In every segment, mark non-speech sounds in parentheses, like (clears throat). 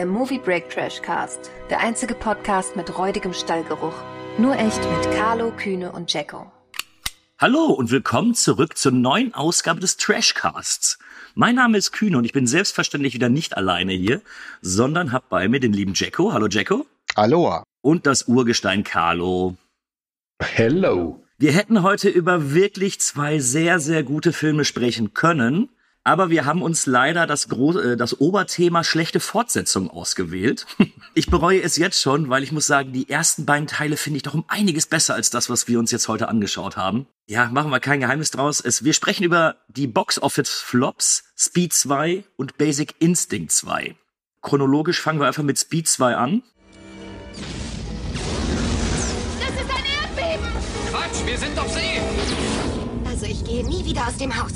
der Movie Break Trash Cast, der einzige Podcast mit räudigem Stallgeruch. Nur echt mit Carlo, Kühne und Jacko. Hallo und willkommen zurück zur neuen Ausgabe des Trashcasts. Mein Name ist Kühne und ich bin selbstverständlich wieder nicht alleine hier, sondern hab bei mir den lieben Jacko. Hallo Jacko. Aloha. Und das Urgestein Carlo. Hello. Wir hätten heute über wirklich zwei sehr, sehr gute Filme sprechen können. Aber wir haben uns leider das, Gro äh, das Oberthema schlechte Fortsetzung ausgewählt. (laughs) Ich bereue es jetzt schon, weil ich muss sagen, die ersten beiden Teile finde ich doch um einiges besser als das, was wir uns jetzt heute angeschaut haben. Ja, machen wir kein Geheimnis draus. Es, wir sprechen über die Box Office Flops, Speed 2 und Basic Instinct 2. Chronologisch fangen wir einfach mit Speed 2 an. Das ist ein Erdbeben! Quatsch, wir sind auf See! Also ich gehe nie wieder aus dem Haus.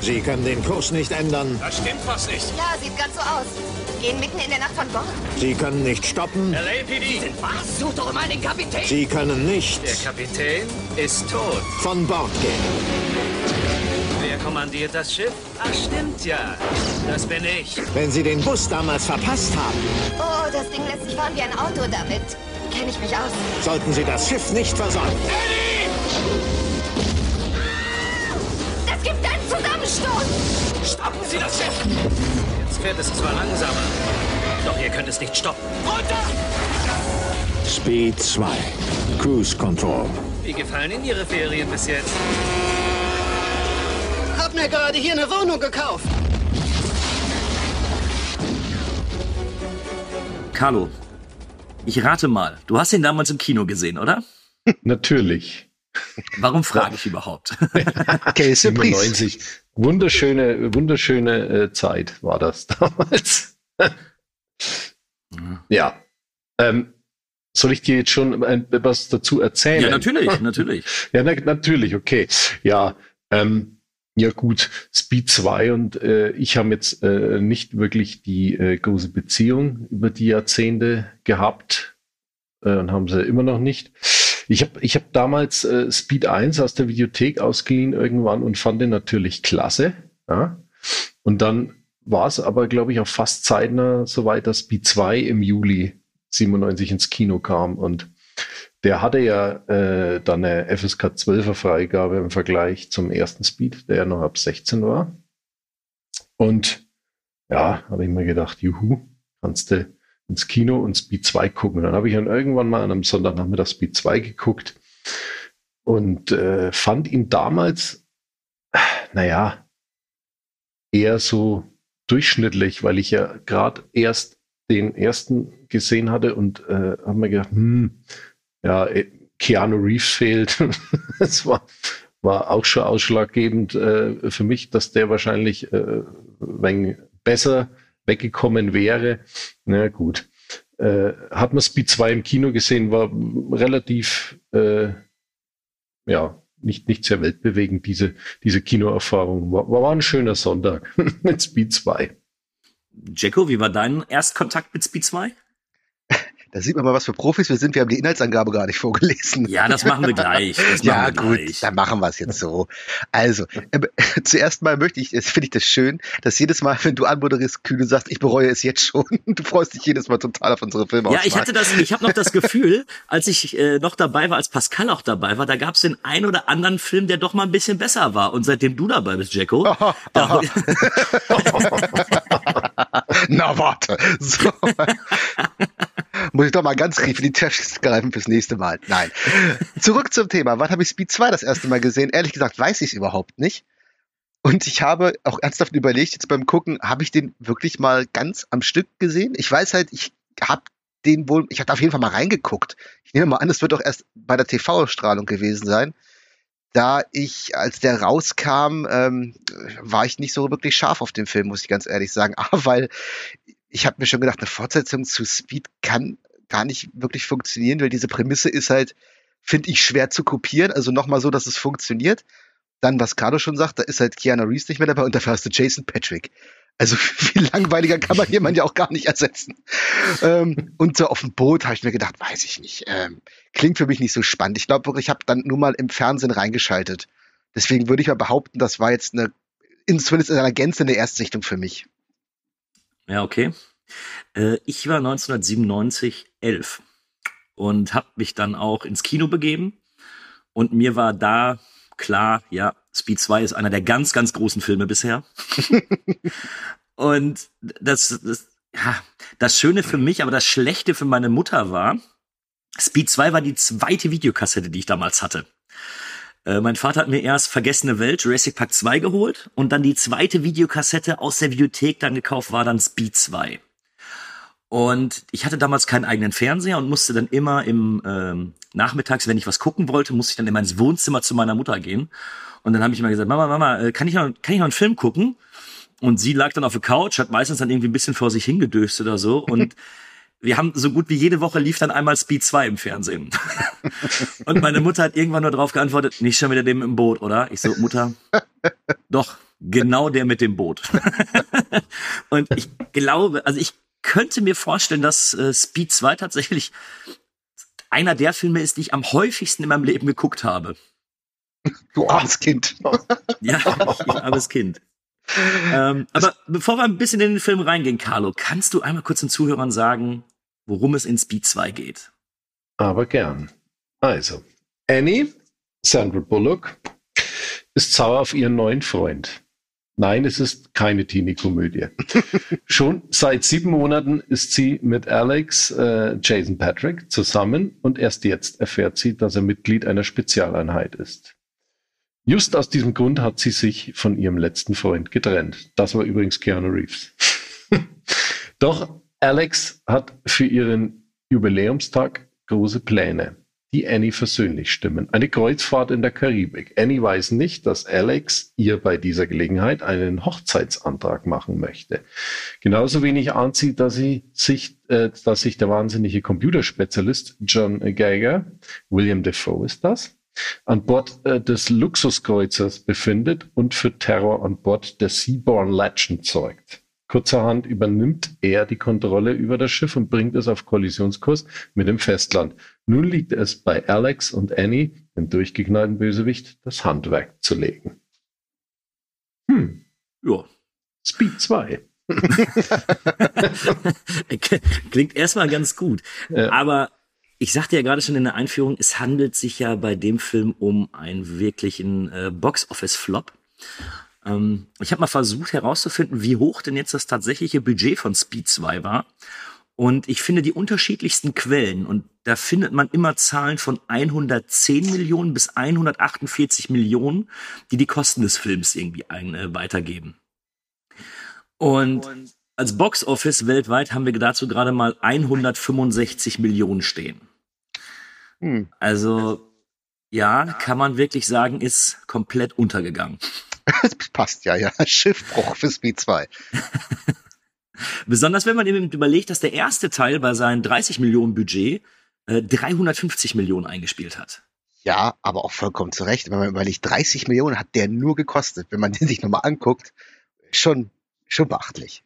Sie können den Kurs nicht ändern. Da stimmt was nicht. Ja, sieht ganz so aus. Gehen mitten in der Nacht von Bord. Sie können nicht stoppen. LAPD! Was? Such doch mal den Kapitän! Sie können nicht Der Kapitän ist tot. von Bord gehen. Wer kommandiert das Schiff? Ach, stimmt ja. Das bin ich. Wenn Sie den Bus damals verpasst haben, Oh, das Ding lässt sich fahren wie ein Auto damit. Kenne ich mich aus. sollten Sie das Schiff nicht versäumen. Das Zusammenstoß! Stoppen Sie das Schiff! Jetzt fährt es zwar langsamer, doch ihr könnt es nicht stoppen. Runter! Speed 2. Cruise Control. Wie gefallen Ihnen Ihre Ferien bis jetzt? Hab mir gerade hier eine Wohnung gekauft. Carlo, ich rate mal, du hast ihn damals im Kino gesehen, oder? (laughs) Natürlich. Warum frage ich überhaupt? (laughs) Okay, 97. Wunderschöne, wunderschöne äh, Zeit war das (laughs) damals. ja. Ähm, soll ich dir jetzt schon ein, was dazu erzählen? ja, natürlich, natürlich. (laughs) Ja, na, natürlich, okay. Ja, ähm, ja gut, Speed 2 und äh, ich haben jetzt äh, nicht wirklich die äh, große Beziehung über die Jahrzehnte gehabt äh, und haben sie immer noch nicht. Ich habe ich hab damals äh, Speed 1 aus der Videothek ausgeliehen irgendwann und fand den natürlich klasse. Ja? Und dann war es aber, glaube ich, auch fast zeitnah soweit, dass Speed 2 im Juli 97 ins Kino kam und der hatte ja äh, dann eine FSK 12er Freigabe im Vergleich zum ersten Speed, der ja noch ab 16 war. Und ja, habe ich mir gedacht, juhu, kannst du ins Kino und Speed 2 gucken. Dann habe ich dann irgendwann mal an einem Sonntagnachmittag Speed 2 geguckt und äh, fand ihn damals, naja, eher so durchschnittlich, weil ich ja gerade erst den ersten gesehen hatte und äh, habe mir gedacht, hm, ja, äh, Keanu Reeves fehlt. (laughs) das war, war auch schon ausschlaggebend äh, für mich, dass der wahrscheinlich äh, wenn besser weggekommen wäre. Na gut. Äh, hat man Speed 2 im Kino gesehen, war relativ, äh, ja, nicht, nicht sehr weltbewegend, diese, diese Kinoerfahrung. War, war ein schöner Sonntag (laughs) mit Speed 2. Jacko, wie war dein Erstkontakt mit Speed 2? Da sieht man mal, was für Profis wir sind. Wir haben die Inhaltsangabe gar nicht (laughs) vorgelesen. Ja, das machen wir gleich. Das (laughs) ja, machen wir gut, gleich. dann machen wir es jetzt so. Also, äh, (laughs) zuerst mal möchte ich, finde ich das schön, dass jedes Mal, wenn du anmoderierst, Kühne sagst, ich bereue es jetzt schon. Du freust dich jedes Mal total auf unsere Filme. Ja, ich hatte das, ich habe noch das Gefühl, als ich äh, noch dabei war, als Pascal auch dabei war, da gab es den einen oder anderen Film, der doch mal ein bisschen besser war. Und seitdem du dabei bist, Jacko, da, Na, warte. So. Muss ich doch mal ganz tief in die Tasche greifen fürs nächste Mal. Nein. Zurück zum Thema. Wann habe ich Speed 2 das erste Mal gesehen? Ehrlich gesagt weiß ich es überhaupt nicht. Und ich habe auch ernsthaft überlegt, jetzt beim Gucken, habe ich den wirklich mal ganz am Stück gesehen? Ich weiß halt, ich habe den wohl, ich habe auf jeden Fall mal reingeguckt. Ich nehme mal an, es wird doch erst bei der TV-Strahlung gewesen sein. Da ich, als der rauskam, ähm, war ich nicht so wirklich scharf auf den Film, muss ich ganz ehrlich sagen. Aber (laughs) weil ich habe mir schon gedacht, eine Fortsetzung zu Speed kann gar nicht wirklich funktionieren, weil diese Prämisse ist halt, finde ich, schwer zu kopieren. Also nochmal so, dass es funktioniert. Dann, was Carlo schon sagt, da ist halt Keanu Reeves nicht mehr dabei und dafür hast du Jason Patrick. Also (laughs) viel langweiliger kann man jemanden ja auch gar nicht ersetzen. Ähm, und so auf dem Boot habe ich mir gedacht, weiß ich nicht. Ähm, klingt für mich nicht so spannend. Ich glaube wirklich, ich habe dann nur mal im Fernsehen reingeschaltet. Deswegen würde ich mal behaupten, das war jetzt eine, in, zumindest in einer Gänze eine Erstsichtung für mich. Ja, okay. Äh, ich war 1997 elf und habe mich dann auch ins Kino begeben. Und mir war da klar, ja, Speed 2 ist einer der ganz, ganz großen Filme bisher. (laughs) und das, das, ja, das Schöne für mich, aber das Schlechte für meine Mutter war, Speed 2 war die zweite Videokassette, die ich damals hatte. Äh, mein Vater hat mir erst Vergessene Welt, Jurassic Park 2 geholt und dann die zweite Videokassette aus der Videothek dann gekauft, war dann Speed 2. Und ich hatte damals keinen eigenen Fernseher und musste dann immer im ähm, Nachmittags, wenn ich was gucken wollte, musste ich dann immer ins Wohnzimmer zu meiner Mutter gehen. Und dann habe ich immer gesagt, Mama, Mama, äh, kann ich noch, kann ich noch einen Film gucken? Und sie lag dann auf der Couch, hat meistens dann irgendwie ein bisschen vor sich hingedöst oder so. Und (laughs) wir haben so gut wie jede Woche lief dann einmal Speed 2 im Fernsehen. (laughs) und meine Mutter hat irgendwann nur darauf geantwortet, nicht schon wieder dem im Boot, oder? Ich so, Mutter, (laughs) doch, genau der mit dem Boot. (laughs) und ich glaube, also ich könnte mir vorstellen, dass äh, Speed 2 tatsächlich einer der Filme ist, die ich am häufigsten in meinem Leben geguckt habe. Du armes Kind. ja, ich armes Kind. Ähm, aber bevor wir ein bisschen in den Film reingehen, Carlo, kannst du einmal kurz den Zuhörern sagen, worum es in Speed 2 geht? Aber gern. Also, Annie, Sandra Bullock, ist sauer auf ihren neuen Freund. Nein, es ist keine Teenie-Komödie. (laughs) Schon seit sieben Monaten ist sie mit Alex äh, Jason Patrick zusammen und erst jetzt erfährt sie, dass er Mitglied einer Spezialeinheit ist. Just aus diesem Grund hat sie sich von ihrem letzten Freund getrennt. Das war übrigens Keanu Reeves. (laughs) Doch Alex hat für ihren Jubiläumstag große Pläne die Annie versöhnlich stimmen. Eine Kreuzfahrt in der Karibik. Annie weiß nicht, dass Alex ihr bei dieser Gelegenheit einen Hochzeitsantrag machen möchte. Genauso wenig anzieht, dass sie sich, äh, dass sich der wahnsinnige Computerspezialist John Geiger, William Defoe ist das, an Bord äh, des Luxuskreuzers befindet und für Terror an Bord der Seaborn Legend zeugt. Kurzerhand übernimmt er die Kontrolle über das Schiff und bringt es auf Kollisionskurs mit dem Festland. Nun liegt es bei Alex und Annie, dem durchgeknallten Bösewicht, das Handwerk zu legen. Hm. Ja. Speed 2. (laughs) Klingt erstmal ganz gut. Ja. Aber ich sagte ja gerade schon in der Einführung, es handelt sich ja bei dem Film um einen wirklichen äh, Box-Office-Flop. Ähm, ich habe mal versucht herauszufinden, wie hoch denn jetzt das tatsächliche Budget von Speed 2 war. Und ich finde die unterschiedlichsten Quellen und da findet man immer Zahlen von 110 Millionen bis 148 Millionen, die die Kosten des Films irgendwie ein, äh, weitergeben. Und, und als Boxoffice weltweit haben wir dazu gerade mal 165 Millionen stehen. Hm. Also ja, kann man wirklich sagen, ist komplett untergegangen. (laughs) Passt ja, ja. Schiffbruch für Speed 2. (laughs) Besonders wenn man eben überlegt, dass der erste Teil bei seinem 30 Millionen Budget äh, 350 Millionen eingespielt hat. Ja, aber auch vollkommen zu Recht. Wenn man überlegt, 30 Millionen hat der nur gekostet. Wenn man (laughs) den sich nochmal anguckt, schon, schon beachtlich.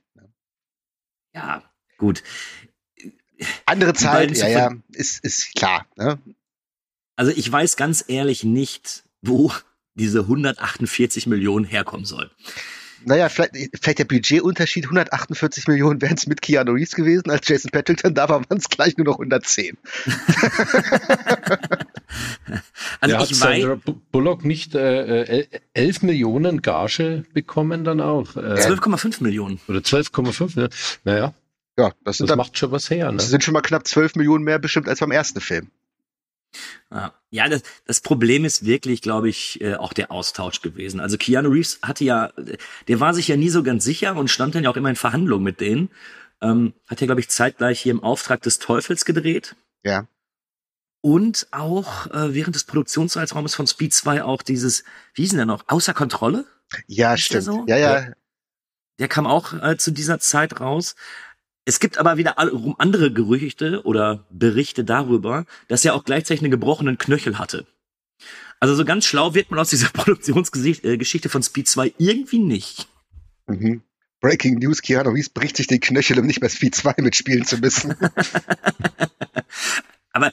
Ja, gut. Andere Zahlen, ja, ja, ist, ist klar. Ne? Also ich weiß ganz ehrlich nicht, wo diese 148 Millionen herkommen soll. Naja, vielleicht, vielleicht der Budgetunterschied, 148 Millionen wären es mit Keanu Reeves gewesen, als Jason Paddington, da waren es gleich nur noch 110. (laughs) also ja, ich weiß, Bullock nicht äh, 11 Millionen Gage bekommen dann auch. Äh, 12,5 Millionen. Oder 12,5, naja. Ja, das, das dann, macht schon was her. Ne? Das sind schon mal knapp 12 Millionen mehr bestimmt als beim ersten Film. Ja, das, das Problem ist wirklich, glaube ich, äh, auch der Austausch gewesen. Also Keanu Reeves hatte ja, der war sich ja nie so ganz sicher und stand dann ja auch immer in Verhandlungen mit denen. Ähm, hat ja, glaube ich, zeitgleich hier im Auftrag des Teufels gedreht. Ja. Und auch äh, während des Produktionszeitraums von Speed 2 auch dieses, wie hieß denn der noch, außer Kontrolle? Ja, ist stimmt. So? Ja, ja. Der kam auch äh, zu dieser Zeit raus. Es gibt aber wieder andere Gerüchte oder Berichte darüber, dass er auch gleichzeitig einen gebrochenen Knöchel hatte. Also so ganz schlau wird man aus dieser (laughs) Produktionsgeschichte von Speed 2 irgendwie nicht. Mhm. Breaking News, Keanu Reeves bricht sich den Knöchel, um nicht mehr Speed 2 mitspielen zu müssen. (laughs) aber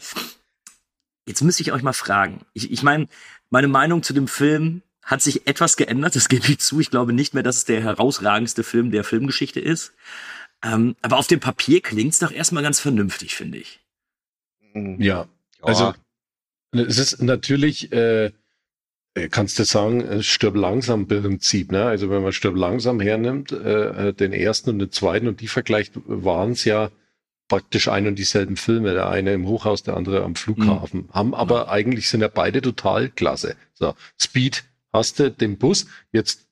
jetzt müsste ich euch mal fragen. Ich, ich meine, meine Meinung zu dem Film hat sich etwas geändert, das gebe ich zu. Ich glaube nicht mehr, dass es der herausragendste Film der Filmgeschichte ist. Ähm, aber auf dem Papier klingt's doch erstmal ganz vernünftig, finde ich. Ja, also es ist natürlich, äh, kannst du sagen, äh, stirb langsam Prinzip. Ne? Also wenn man stirb langsam hernimmt, äh, äh, den ersten und den zweiten und die vergleicht, waren es ja praktisch ein und dieselben Filme. Der eine im Hochhaus, der andere am Flughafen. Mhm. Haben aber mhm. eigentlich sind ja beide total klasse. So, Speed hast du den Bus, jetzt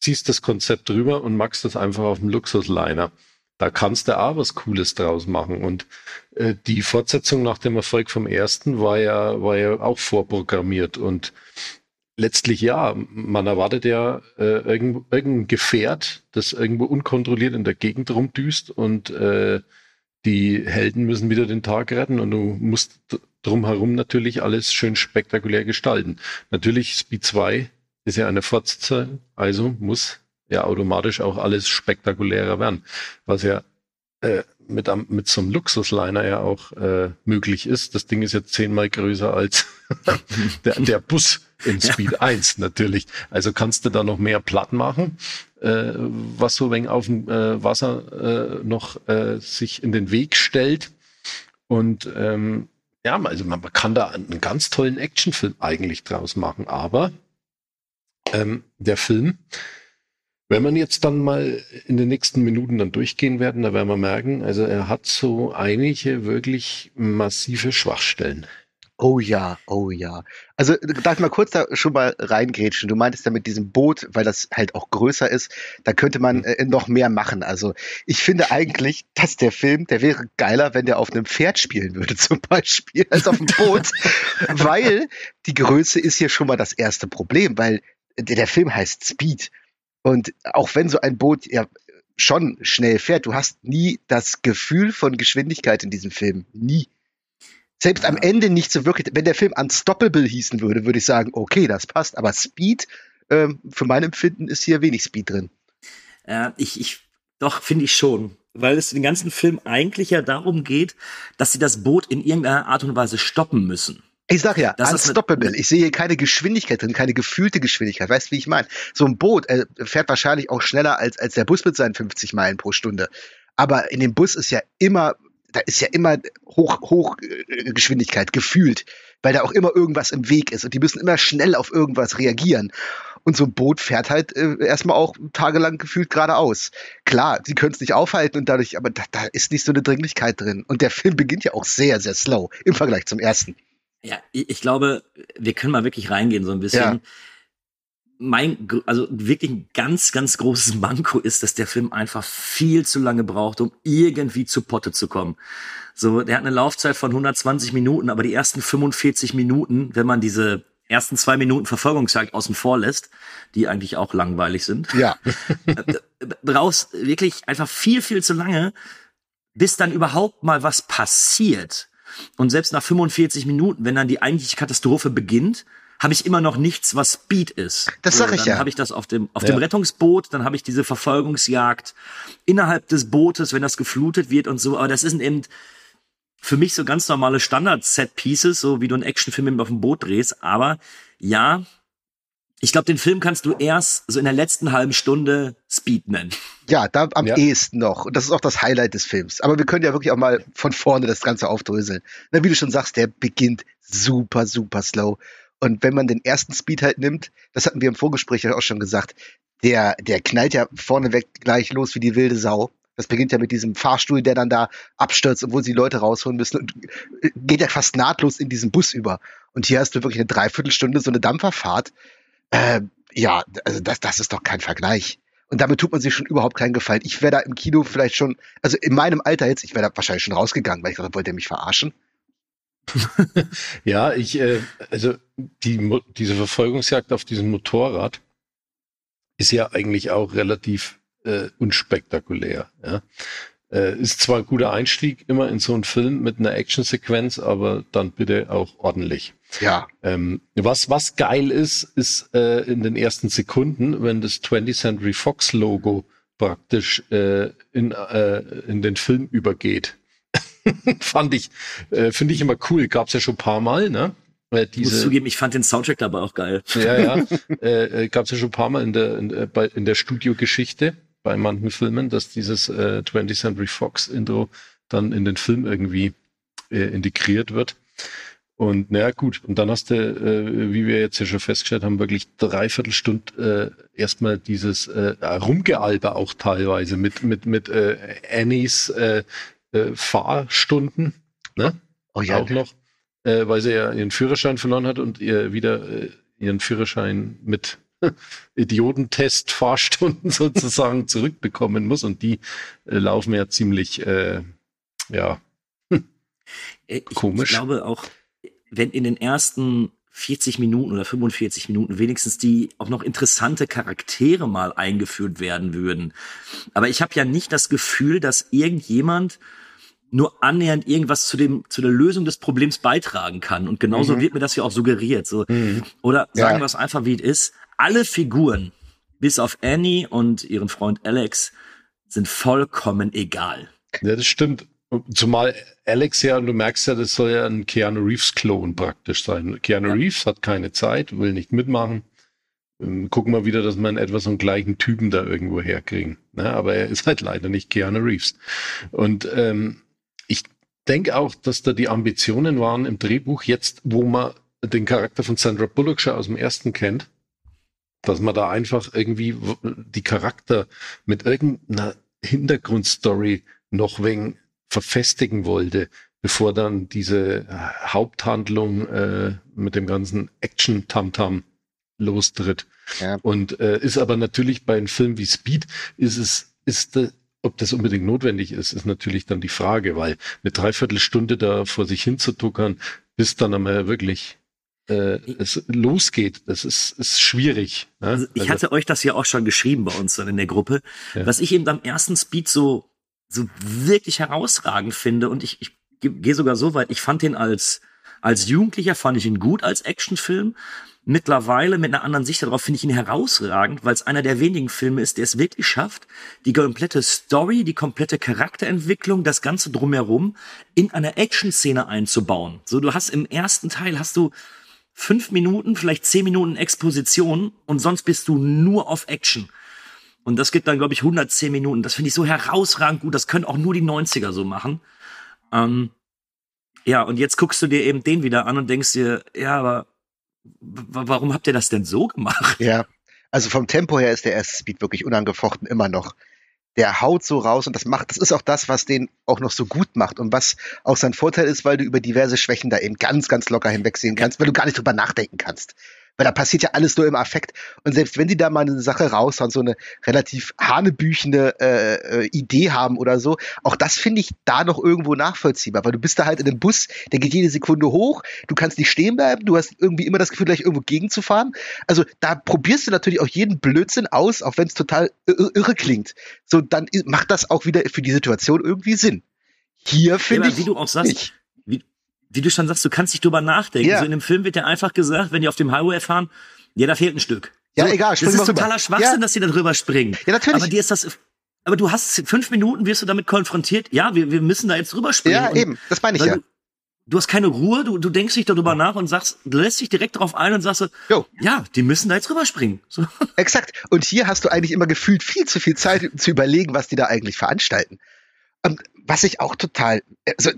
ziehst das Konzept drüber und machst das einfach auf dem Luxusliner. Da kannst du auch was Cooles draus machen. Und äh, die Fortsetzung nach dem Erfolg vom ersten war ja, war ja auch vorprogrammiert. Und letztlich ja, man erwartet ja äh, irgend, irgendein Gefährt, das irgendwo unkontrolliert in der Gegend rumdüst und äh, die Helden müssen wieder den Tag retten und du musst drumherum natürlich alles schön spektakulär gestalten. Natürlich Speed 2 ist ja eine Fortsetzung, also muss ja automatisch auch alles spektakulärer werden, was ja äh, mit, mit so einem Luxusliner ja auch äh, möglich ist. Das Ding ist jetzt zehnmal größer als (laughs) der, der Bus in Speed ja. 1 natürlich. Also kannst du da noch mehr platt machen, äh, was so wenig auf dem äh, Wasser äh, noch äh, sich in den Weg stellt. Und ähm, ja, also man, man kann da einen ganz tollen Actionfilm eigentlich draus machen, aber ähm, der Film, wenn man jetzt dann mal in den nächsten Minuten dann durchgehen werden, da werden wir merken, also er hat so einige wirklich massive Schwachstellen. Oh ja, oh ja. Also darf ich mal kurz da schon mal reingrätschen. Du meintest ja mit diesem Boot, weil das halt auch größer ist, da könnte man mhm. äh, noch mehr machen. Also ich finde eigentlich, dass der Film, der wäre geiler, wenn der auf einem Pferd spielen würde (laughs) zum Beispiel, als auf einem Boot. (laughs) weil die Größe ist hier schon mal das erste Problem, weil der, der Film heißt Speed. Und auch wenn so ein Boot ja schon schnell fährt, du hast nie das Gefühl von Geschwindigkeit in diesem Film. Nie. Selbst ja. am Ende nicht so wirklich. Wenn der Film Unstoppable hießen würde, würde ich sagen, okay, das passt. Aber Speed, ähm, für mein Empfinden, ist hier wenig Speed drin. Äh, ich, ich, doch, finde ich schon. Weil es den ganzen Film eigentlich ja darum geht, dass sie das Boot in irgendeiner Art und Weise stoppen müssen. Ich sag ja, das unstoppable. Ich sehe hier keine Geschwindigkeit drin, keine gefühlte Geschwindigkeit. Weißt du, wie ich meine? So ein Boot äh, fährt wahrscheinlich auch schneller als, als der Bus mit seinen 50 Meilen pro Stunde. Aber in dem Bus ist ja immer da ist ja immer hoch, hoch äh, Geschwindigkeit gefühlt, weil da auch immer irgendwas im Weg ist und die müssen immer schnell auf irgendwas reagieren. Und so ein Boot fährt halt äh, erstmal auch tagelang gefühlt geradeaus. Klar, sie können es nicht aufhalten und dadurch, aber da, da ist nicht so eine Dringlichkeit drin. Und der Film beginnt ja auch sehr, sehr slow im Vergleich zum ersten. Ja, ich glaube, wir können mal wirklich reingehen so ein bisschen. Ja mein, also wirklich ein ganz, ganz großes (laughs) Manko ist, dass der Film einfach viel zu lange braucht, um irgendwie zu Potte zu kommen. So, der hat eine Laufzeit von 120 Minuten, aber die ersten 45 Minuten, wenn man diese ersten zwei Minuten Verfolgungsjagd außen vor lässt, die eigentlich auch langweilig sind. Ja. (laughs) brauchst wirklich einfach viel, viel zu lange, bis dann überhaupt mal was passiert. Und selbst nach 45 Minuten, wenn dann die eigentliche Katastrophe beginnt, habe ich immer noch nichts, was Speed ist. Das sag ich dann ja. Dann habe ich das auf dem auf ja. dem Rettungsboot, dann habe ich diese Verfolgungsjagd innerhalb des Bootes, wenn das geflutet wird und so. Aber das sind eben für mich so ganz normale Standard-Set-Pieces, so wie du einen Actionfilm auf dem Boot drehst. Aber ja, ich glaube, den Film kannst du erst so in der letzten halben Stunde Speed nennen. Ja, da am ja. ehesten noch. Und das ist auch das Highlight des Films. Aber wir können ja wirklich auch mal von vorne das Ganze aufdröseln. Na, wie du schon sagst, der beginnt super, super slow. Und wenn man den ersten Speed halt nimmt, das hatten wir im Vorgespräch ja auch schon gesagt, der, der knallt ja vorneweg gleich los wie die wilde Sau. Das beginnt ja mit diesem Fahrstuhl, der dann da abstürzt, obwohl sie Leute rausholen müssen und äh, geht ja fast nahtlos in diesen Bus über. Und hier hast du wirklich eine Dreiviertelstunde so eine Dampferfahrt. Äh, ja, also das, das ist doch kein Vergleich. Und damit tut man sich schon überhaupt keinen Gefallen. Ich wäre da im Kino vielleicht schon, also in meinem Alter jetzt, ich wäre da wahrscheinlich schon rausgegangen, weil ich dachte, wollte er mich verarschen? (laughs) ja, ich, äh, also die, diese Verfolgungsjagd auf diesem Motorrad ist ja eigentlich auch relativ äh, unspektakulär. Ja? Äh, ist zwar ein guter Einstieg immer in so einen Film mit einer Actionsequenz, aber dann bitte auch ordentlich. Ja. Ähm, was, was geil ist, ist äh, in den ersten Sekunden, wenn das 20th Century Fox Logo praktisch äh, in, äh, in den Film übergeht. (laughs) fand ich, äh, finde ich immer cool. Gab's ja schon ein paar Mal, ne? Äh, diese, ich muss zugeben, ich fand den Soundtrack dabei auch geil. Ja, ja. (laughs) äh, äh, gab's ja schon ein paar Mal in der, in, äh, bei, in der Studiogeschichte. Bei manchen Filmen, dass dieses äh, 20th Century Fox Intro dann in den Film irgendwie äh, integriert wird. Und naja, gut. Und dann hast du, äh, wie wir jetzt ja schon festgestellt haben, wirklich dreiviertel Stunde äh, erstmal dieses äh, Rumgealber auch teilweise mit, mit, mit äh, Annies äh, äh, Fahrstunden. Ne? Oh ja. Auch noch, äh, weil sie ja ihren Führerschein verloren hat und ihr wieder äh, ihren Führerschein mit (laughs) Idiotentest-Fahrstunden (laughs) sozusagen zurückbekommen muss. Und die äh, laufen ja ziemlich, äh, ja, (laughs) Äh, Ich, Komisch. Ich glaube auch, wenn in den ersten 40 Minuten oder 45 Minuten wenigstens die auch noch interessante Charaktere mal eingeführt werden würden. Aber ich habe ja nicht das Gefühl, dass irgendjemand nur annähernd irgendwas zu dem zu der Lösung des Problems beitragen kann und genauso wird mir das ja auch suggeriert so oder sagen Ja. wir es einfach wie es ist alle Figuren bis auf Annie und ihren Freund Alex sind vollkommen egal Ja, das stimmt. Zumal Alex ja, und du merkst ja, das soll ja ein Keanu Reeves-Klon praktisch sein. Keanu Reeves hat keine Zeit, will nicht mitmachen. Ähm, Gucken wir wieder, dass wir in etwa so einen gleichen Typen da irgendwo herkriegen. Ne? Aber er ist halt leider nicht Keanu Reeves. Und ähm, ich denke auch, dass da die Ambitionen waren im Drehbuch, jetzt, wo man den Charakter von Sandra Bullock schon aus dem ersten kennt, dass man da einfach irgendwie die Charakter mit irgendeiner Hintergrundstory noch wegen verfestigen wollte, bevor dann diese äh, Haupthandlung äh, mit dem ganzen Action-Tamtam lostritt. Ja. Und äh, ist aber natürlich bei einem Film wie Speed, ist es, ist de, ob das unbedingt notwendig ist, ist natürlich dann die Frage, weil eine Dreiviertelstunde da vor sich hin zu tuckern, bis dann einmal wirklich äh, es losgeht, das ist, ist schwierig. Ne? Also ich hatte euch das ja auch schon geschrieben bei uns dann in der Gruppe, Ja. was ich eben am ersten Speed so, so wirklich herausragend finde und ich, ich ge- gehe sogar so weit, ich fand den als, als Jugendlicher fand ich ihn gut als Actionfilm. Mittlerweile mit einer anderen Sicht darauf finde ich ihn herausragend, weil es einer der wenigen Filme ist, der es wirklich schafft, die komplette Story, die komplette Charakterentwicklung, das Ganze drumherum in einer Action-Szene einzubauen. So, du hast im ersten Teil hast du fünf Minuten, vielleicht zehn Minuten Exposition und sonst bist du nur auf Action. Und das gibt dann, glaube ich, 110 Minuten. Das finde ich so herausragend gut. Das können auch nur die 90er so machen. Ähm, ja, und jetzt guckst du dir eben den wieder an und denkst dir, ja, aber warum habt ihr das denn so gemacht? Ja, also vom Tempo her ist der erste Speed wirklich unangefochten immer noch. Der haut so raus und das macht, das ist auch das, was den auch noch so gut macht und was auch sein Vorteil ist, weil du über diverse Schwächen da eben ganz, ganz locker hinwegsehen kannst, weil du gar nicht drüber nachdenken kannst. Weil da passiert ja alles nur im Affekt. Und selbst wenn die da mal eine Sache raushauen, so eine relativ hanebüchende äh, äh, Idee haben oder so, auch das finde ich da noch irgendwo nachvollziehbar, weil du bist da halt in einem Bus, der geht jede Sekunde hoch, du kannst nicht stehen bleiben, du hast irgendwie immer das Gefühl, gleich irgendwo gegenzufahren. Also da probierst du natürlich auch jeden Blödsinn aus, auch wenn es total ir- irre klingt. So, dann macht das auch wieder für die Situation irgendwie Sinn. Hier finde ich wie du auch sagst, wie, wie du schon sagst, du kannst nicht drüber nachdenken. Ja. So in dem Film wird ja einfach gesagt, wenn die auf dem Highway fahren, ja, da fehlt ein Stück. Ja, so, egal, Das ist rüber. totaler Schwachsinn, Ja. dass die da drüber springen. Ja, natürlich. Aber dir ist das, aber du hast fünf Minuten, wirst du damit konfrontiert. Ja, wir, wir müssen da jetzt drüber springen. Ja, eben, das meine ich ja. Du, du hast keine Ruhe, du, du denkst nicht darüber nach und sagst, du lässt dich direkt darauf ein und sagst so, Jo. ja, die müssen da jetzt rüberspringen. So. (laughs) Exakt. Und hier hast du eigentlich immer gefühlt viel zu viel Zeit zu überlegen, was die da eigentlich veranstalten. Und was ich auch total, also,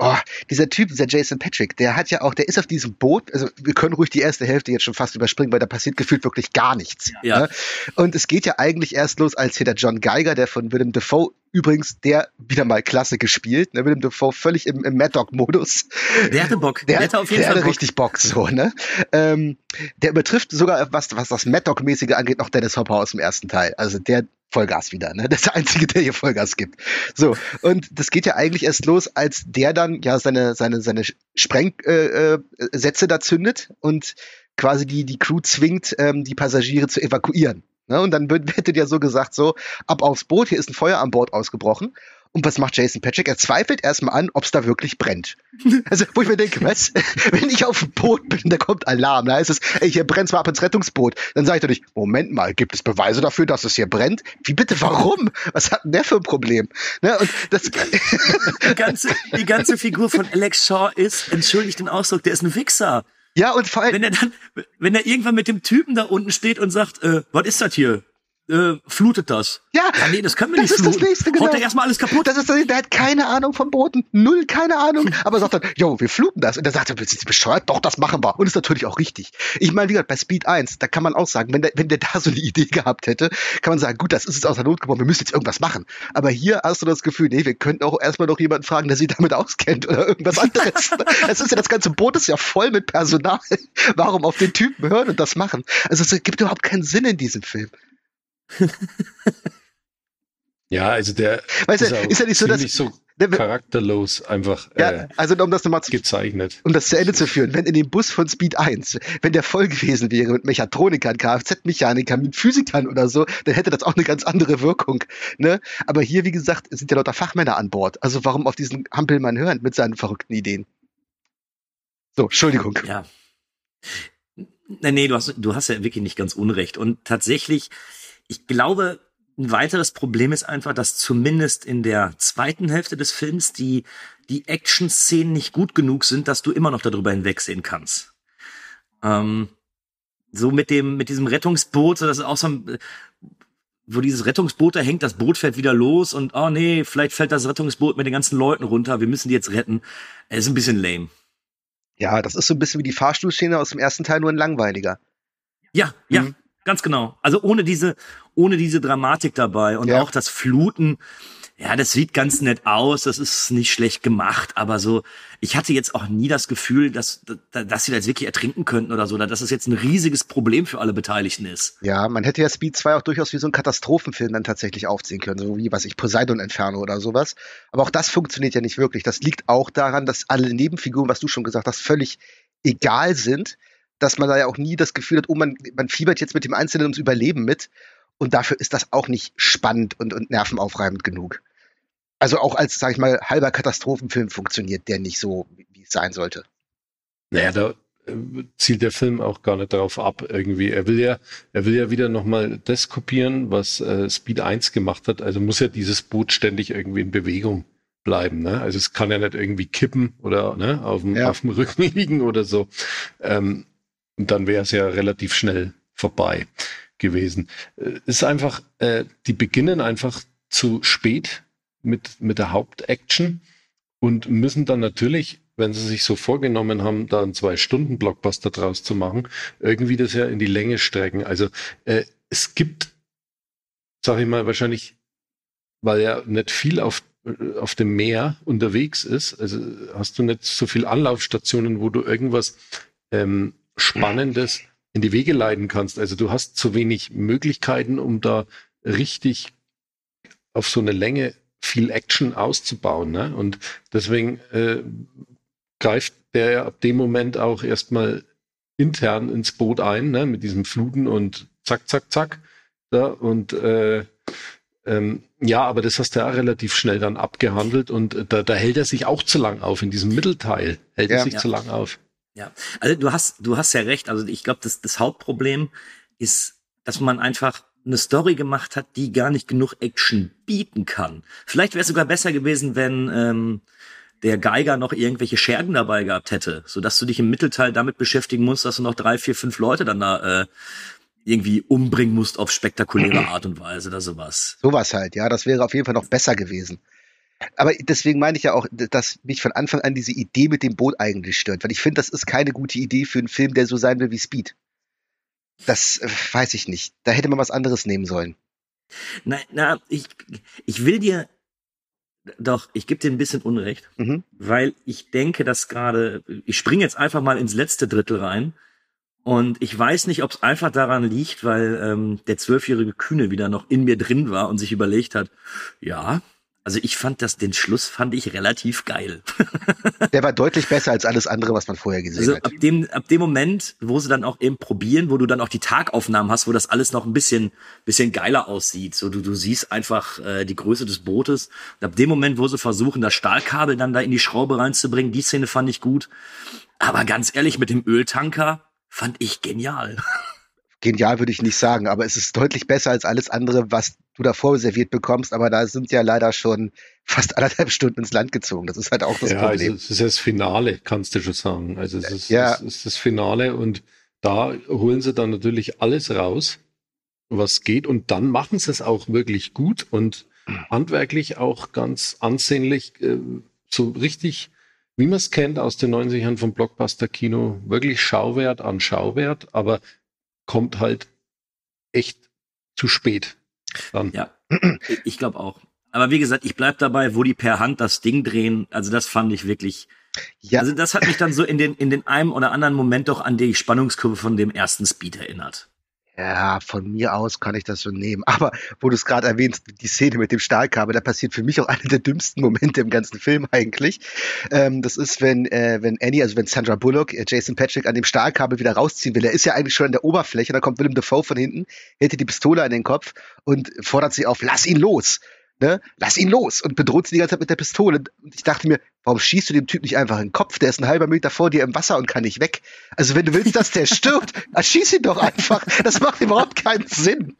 oh, dieser Typ, dieser Jason Patrick, der hat ja auch, der ist auf diesem Boot, also wir können ruhig die erste Hälfte jetzt schon fast überspringen, weil da passiert gefühlt wirklich gar nichts. Ja. Ne? Und es geht ja eigentlich erst los, als hier der John Geiger, der von Willem Dafoe übrigens, der wieder mal klasse gespielt, ne? Willem Dafoe völlig im, im Mad Dog-Modus. Der hatte Bock. Der, Der hatte auf jeden der Fall hatte Bock. richtig Bock, so, ne? Ähm, der übertrifft sogar, was, was das Mad Dog-mäßige angeht, noch Dennis Hopper aus dem ersten Teil. Also der Vollgas wieder, ne? Der ist der Einzige, der hier Vollgas gibt. So, und das geht ja eigentlich erst los, als der dann ja seine, seine, seine Sprengsätze äh, äh, da zündet und quasi die, die Crew zwingt, ähm, die Passagiere zu evakuieren. Ne? Und dann wird, (laughs) wird ja so gesagt, so, ab aufs Boot, hier ist ein Feuer an Bord ausgebrochen. Und was macht Jason Patrick? Er zweifelt erstmal an, ob es da wirklich brennt. (laughs) Also, wo ich mir denke, was? (laughs) Wenn ich auf dem Boot bin, da kommt Alarm, da heißt es, ey, hier brennt zwar ab ins Rettungsboot. Dann sage ich doch nicht, Moment mal, gibt es Beweise dafür, dass es hier brennt? Wie bitte, warum? Was hat denn der für ein Problem? Ne? Und das, Die ganze, die ganze Figur von Alex Shaw ist, entschuldigt den Ausdruck, der ist ein Wichser. Ja, und vor allem, Wenn er dann, wenn er irgendwann mit dem Typen da unten steht und sagt, äh, was ist das hier? Äh, flutet das. Ja, ja nee, das können wir das nicht ist das fluten. nächste, genau. Haut er erstmal alles kaputt. Das ist, der der hat keine Ahnung von Booten, null keine Ahnung, aber sagt dann, yo, wir fluten das. Und dann sagt er, sind Sie bescheuert? Doch, das machen wir. Und ist natürlich auch richtig. Ich meine, wie gesagt, bei Speed 1, da kann man auch sagen, wenn der, wenn der da so eine Idee gehabt hätte, kann man sagen, gut, das ist jetzt aus der Not geboren, wir müssen jetzt irgendwas machen. Aber hier hast du das Gefühl, nee, wir könnten auch erstmal noch jemanden fragen, der sich damit auskennt oder irgendwas anderes. (laughs) das ist ja, das ganze Boot ist ja voll mit Personal. Warum auf den Typen hören und das machen? Also es gibt überhaupt keinen Sinn in diesem Film. (laughs) Ja, also der Weißt du, auch ist ja nicht so, dass- so charakterlos einfach Ja, äh, also um das nochmal zu gezeichnet. um das zu Ende zu führen, wenn in dem Bus von Speed 1, wenn der voll gewesen wäre mit Mechatronikern, Kfz-Mechanikern, mit Physikern oder so, dann hätte das auch eine ganz andere Wirkung. Ne? Aber hier, wie gesagt, sind ja lauter Fachmänner an Bord. Also warum auf diesen Hampelmann hören mit seinen verrückten Ideen? So, Entschuldigung. Ja. Nee, nee, du hast, du hast ja wirklich nicht ganz unrecht. Und tatsächlich, ich glaube, ein weiteres Problem ist einfach, dass zumindest in der zweiten Hälfte des Films die, die Action-Szenen nicht gut genug sind, dass du immer noch darüber hinwegsehen kannst. Ähm, so mit dem, mit diesem Rettungsboot, so das ist auch so ein, wo dieses Rettungsboot da hängt, das Boot fährt wieder los und oh nee, vielleicht fällt das Rettungsboot mit den ganzen Leuten runter, wir müssen die jetzt retten. Es ist ein bisschen lame. Ja, das ist so ein bisschen wie die Fahrstuhlszene aus dem ersten Teil, nur ein langweiliger. Ja, ja, Mhm. Ganz genau. Also ohne diese, ohne diese Dramatik dabei und Ja. auch das Fluten. Ja, das sieht ganz nett aus, das ist nicht schlecht gemacht, aber so, ich hatte jetzt auch nie das Gefühl, dass, dass, sie da jetzt wirklich ertrinken könnten oder so, oder dass es jetzt ein riesiges Problem für alle Beteiligten ist. Ja, man hätte ja Speed 2 auch durchaus wie so einen Katastrophenfilm dann tatsächlich aufziehen können, so wie, was ich, Poseidon Inferno oder sowas. Aber auch das funktioniert ja nicht wirklich. Das liegt auch daran, dass alle Nebenfiguren, was du schon gesagt hast, völlig egal sind, dass man da ja auch nie das Gefühl hat, oh, man, man fiebert jetzt mit dem Einzelnen ums Überleben mit. Und dafür ist das auch nicht spannend und, und nervenaufreibend genug. Also auch als, sag ich mal, halber Katastrophenfilm funktioniert der nicht so, wie es sein sollte. Naja, da äh, zielt der Film auch gar nicht darauf ab irgendwie. Er will ja, er will ja wieder nochmal das kopieren, was äh, Speed 1 gemacht hat. Also muss ja dieses Boot ständig irgendwie in Bewegung bleiben. Ne? Also es kann ja nicht irgendwie kippen oder ne, auf, dem, Ja. auf dem Rücken (laughs) liegen oder so. Ähm, und dann wäre es ja relativ schnell vorbei gewesen. Äh, ist einfach, äh, die beginnen einfach zu spät mit, mit der Hauptaction und müssen dann natürlich, wenn sie sich so vorgenommen haben, da einen Zwei-Stunden-Blockbuster draus zu machen, irgendwie das ja in die Länge strecken. Also äh, es gibt, sag ich mal, wahrscheinlich, weil ja nicht viel auf, äh, auf dem Meer unterwegs ist, also hast du nicht so viel Anlaufstationen, wo du irgendwas ähm, Spannendes in die Wege leiten kannst. Also du hast zu wenig Möglichkeiten, um da richtig auf so eine Länge viel Action auszubauen. Ne? Und deswegen äh, greift der ja ab dem Moment auch erstmal intern ins Boot ein, ne? mit diesem Fluten und zack, zack, zack. Da, und äh, ähm, ja, aber das hast du ja relativ schnell dann abgehandelt und äh, da, da hält er sich auch zu lang auf. In diesem Mittelteil hält Ja. er sich Ja. zu lang auf. Ja, also du hast, du hast ja recht. Also ich glaube, das, das Hauptproblem ist, dass man einfach eine Story gemacht hat, die gar nicht genug Action bieten kann. Vielleicht wäre es sogar besser gewesen, wenn ähm, der Geiger noch irgendwelche Schergen dabei gehabt hätte, sodass du dich im Mittelteil damit beschäftigen musst, dass du noch drei, vier, fünf Leute dann da äh, irgendwie umbringen musst auf spektakuläre (clears throat) Art und Weise oder sowas. Sowas halt, ja, das wäre auf jeden Fall noch besser gewesen. Aber deswegen meine ich ja auch, dass mich von Anfang an diese Idee mit dem Boot eigentlich stört, weil ich finde, das ist keine gute Idee für einen Film, der so sein will wie Speed. Das äh, weiß ich nicht. Da hätte man was anderes nehmen sollen. Na, na ich, ich will dir doch, ich gebe dir ein bisschen Unrecht. Mhm. weil ich denke, dass gerade, ich springe jetzt einfach mal ins letzte Drittel rein und ich weiß nicht, ob es einfach daran liegt, weil ähm, der zwölfjährige Kühne wieder noch in mir drin war und sich überlegt hat, ja, also ich fand das, den Schluss fand ich relativ geil. (laughs) Der war deutlich besser als alles andere, was man vorher gesehen Also hat. ab dem, ab dem Moment, wo sie dann auch eben probieren, wo du dann auch die Tagaufnahmen hast, wo das alles noch ein bisschen, bisschen geiler aussieht. So du, du siehst einfach äh, die Größe des Bootes. Und ab dem Moment, wo sie versuchen, das Stahlkabel dann da in die Schraube reinzubringen, die Szene fand ich gut. Aber ganz ehrlich, mit dem Öltanker fand ich genial. (laughs) Genial würde ich nicht sagen, aber es ist deutlich besser als alles andere, was du davor serviert bekommst. Aber da sind ja leider schon fast anderthalb Stunden ins Land gezogen. Das ist halt auch das ja, Problem. also es ist das Finale, kannst du schon sagen. Also es ist, Ja. es ist das Finale und da holen sie dann natürlich alles raus, was geht. Und dann machen sie es auch wirklich gut und handwerklich auch ganz ansehnlich, äh, so richtig, wie man es kennt aus den 90ern vom Blockbuster-Kino, wirklich Schauwert an Schauwert, aber kommt halt echt zu spät. Dann. Ja, (clears throat) ich glaube auch. Aber wie gesagt, ich bleib dabei, wo die per Hand das Ding drehen. Also das fand ich wirklich. Ja. Also das hat mich dann so in den in den einem oder anderen Moment doch an die Spannungskurve von dem ersten Speed erinnert. Ja, von mir aus kann ich das schon nehmen. Aber wo du es gerade erwähnst, die Szene mit dem Stahlkabel, da passiert für mich auch (laughs) einer der dümmsten Momente im ganzen Film eigentlich. Ähm, das ist, wenn, äh, wenn Annie, also wenn Sandra Bullock, äh, Jason Patrick an dem Stahlkabel wieder rausziehen will. Er ist ja eigentlich schon an der Oberfläche, da kommt Willem Dafoe von hinten, hält die Pistole an den Kopf und fordert sie auf, lass ihn los ne, lass ihn los und bedroht sie die ganze Zeit mit der Pistole. Und ich dachte mir, warum schießt du dem Typ nicht einfach in den Kopf? Der ist ein halber Meter vor dir im Wasser und kann nicht weg. Also wenn du willst, dass der (laughs) stirbt, dann schieß ihn doch einfach. Das macht überhaupt keinen Sinn.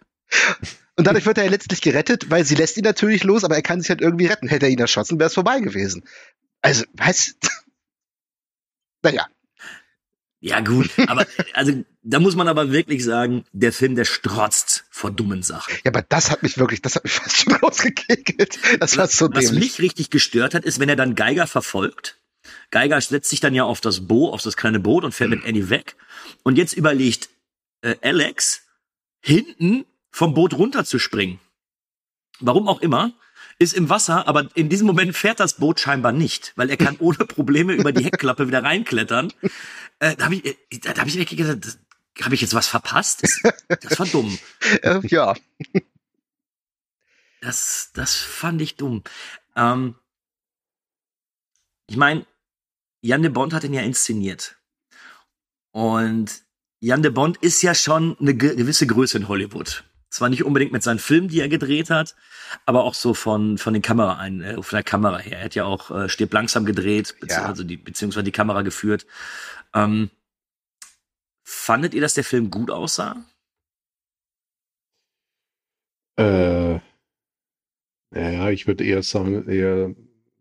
Und dadurch wird er ja letztlich gerettet, weil sie lässt ihn natürlich los, aber er kann sich halt irgendwie retten. Hätte er ihn erschossen, wäre es vorbei gewesen. Also, was? (laughs) naja, Ja, gut, aber also da muss man aber wirklich sagen, der Film, der strotzt vor dummen Sachen. ja, aber das hat mich wirklich, das hat mich (laughs) fast schon rausgekegelt. Das war so Was dämlich. mich richtig gestört hat, ist, wenn er dann Geiger verfolgt. Geiger setzt sich dann ja auf das Boot, auf das kleine Boot und fährt mit Annie weg. Und jetzt überlegt äh, Alex, hinten vom Boot runterzuspringen. Warum auch immer, ist im Wasser, aber in diesem Moment fährt das Boot scheinbar nicht, weil er kann (laughs) ohne Probleme über die Heckklappe wieder reinklettern. Äh, da habe ich, äh, da hab ich wirklich gedacht, habe ich jetzt was verpasst? Das, das war dumm. (laughs) Äh, ja, Das, das fand ich dumm. Ähm, ich meine, Jan de Bond hat ihn ja inszeniert. Und Jan de Bond ist ja schon eine ge- gewisse Größe in Hollywood. Zwar nicht unbedingt mit seinen Filmen, die er gedreht hat, aber auch so von, von den Kamera ein, äh, von der Kamera her. Er hat ja auch äh, Stirb langsam gedreht, beziehungsweise, die, beziehungsweise die Kamera geführt. Ähm, fandet ihr, dass der Film gut aussah? Äh, naja, ich würde eher sagen, eher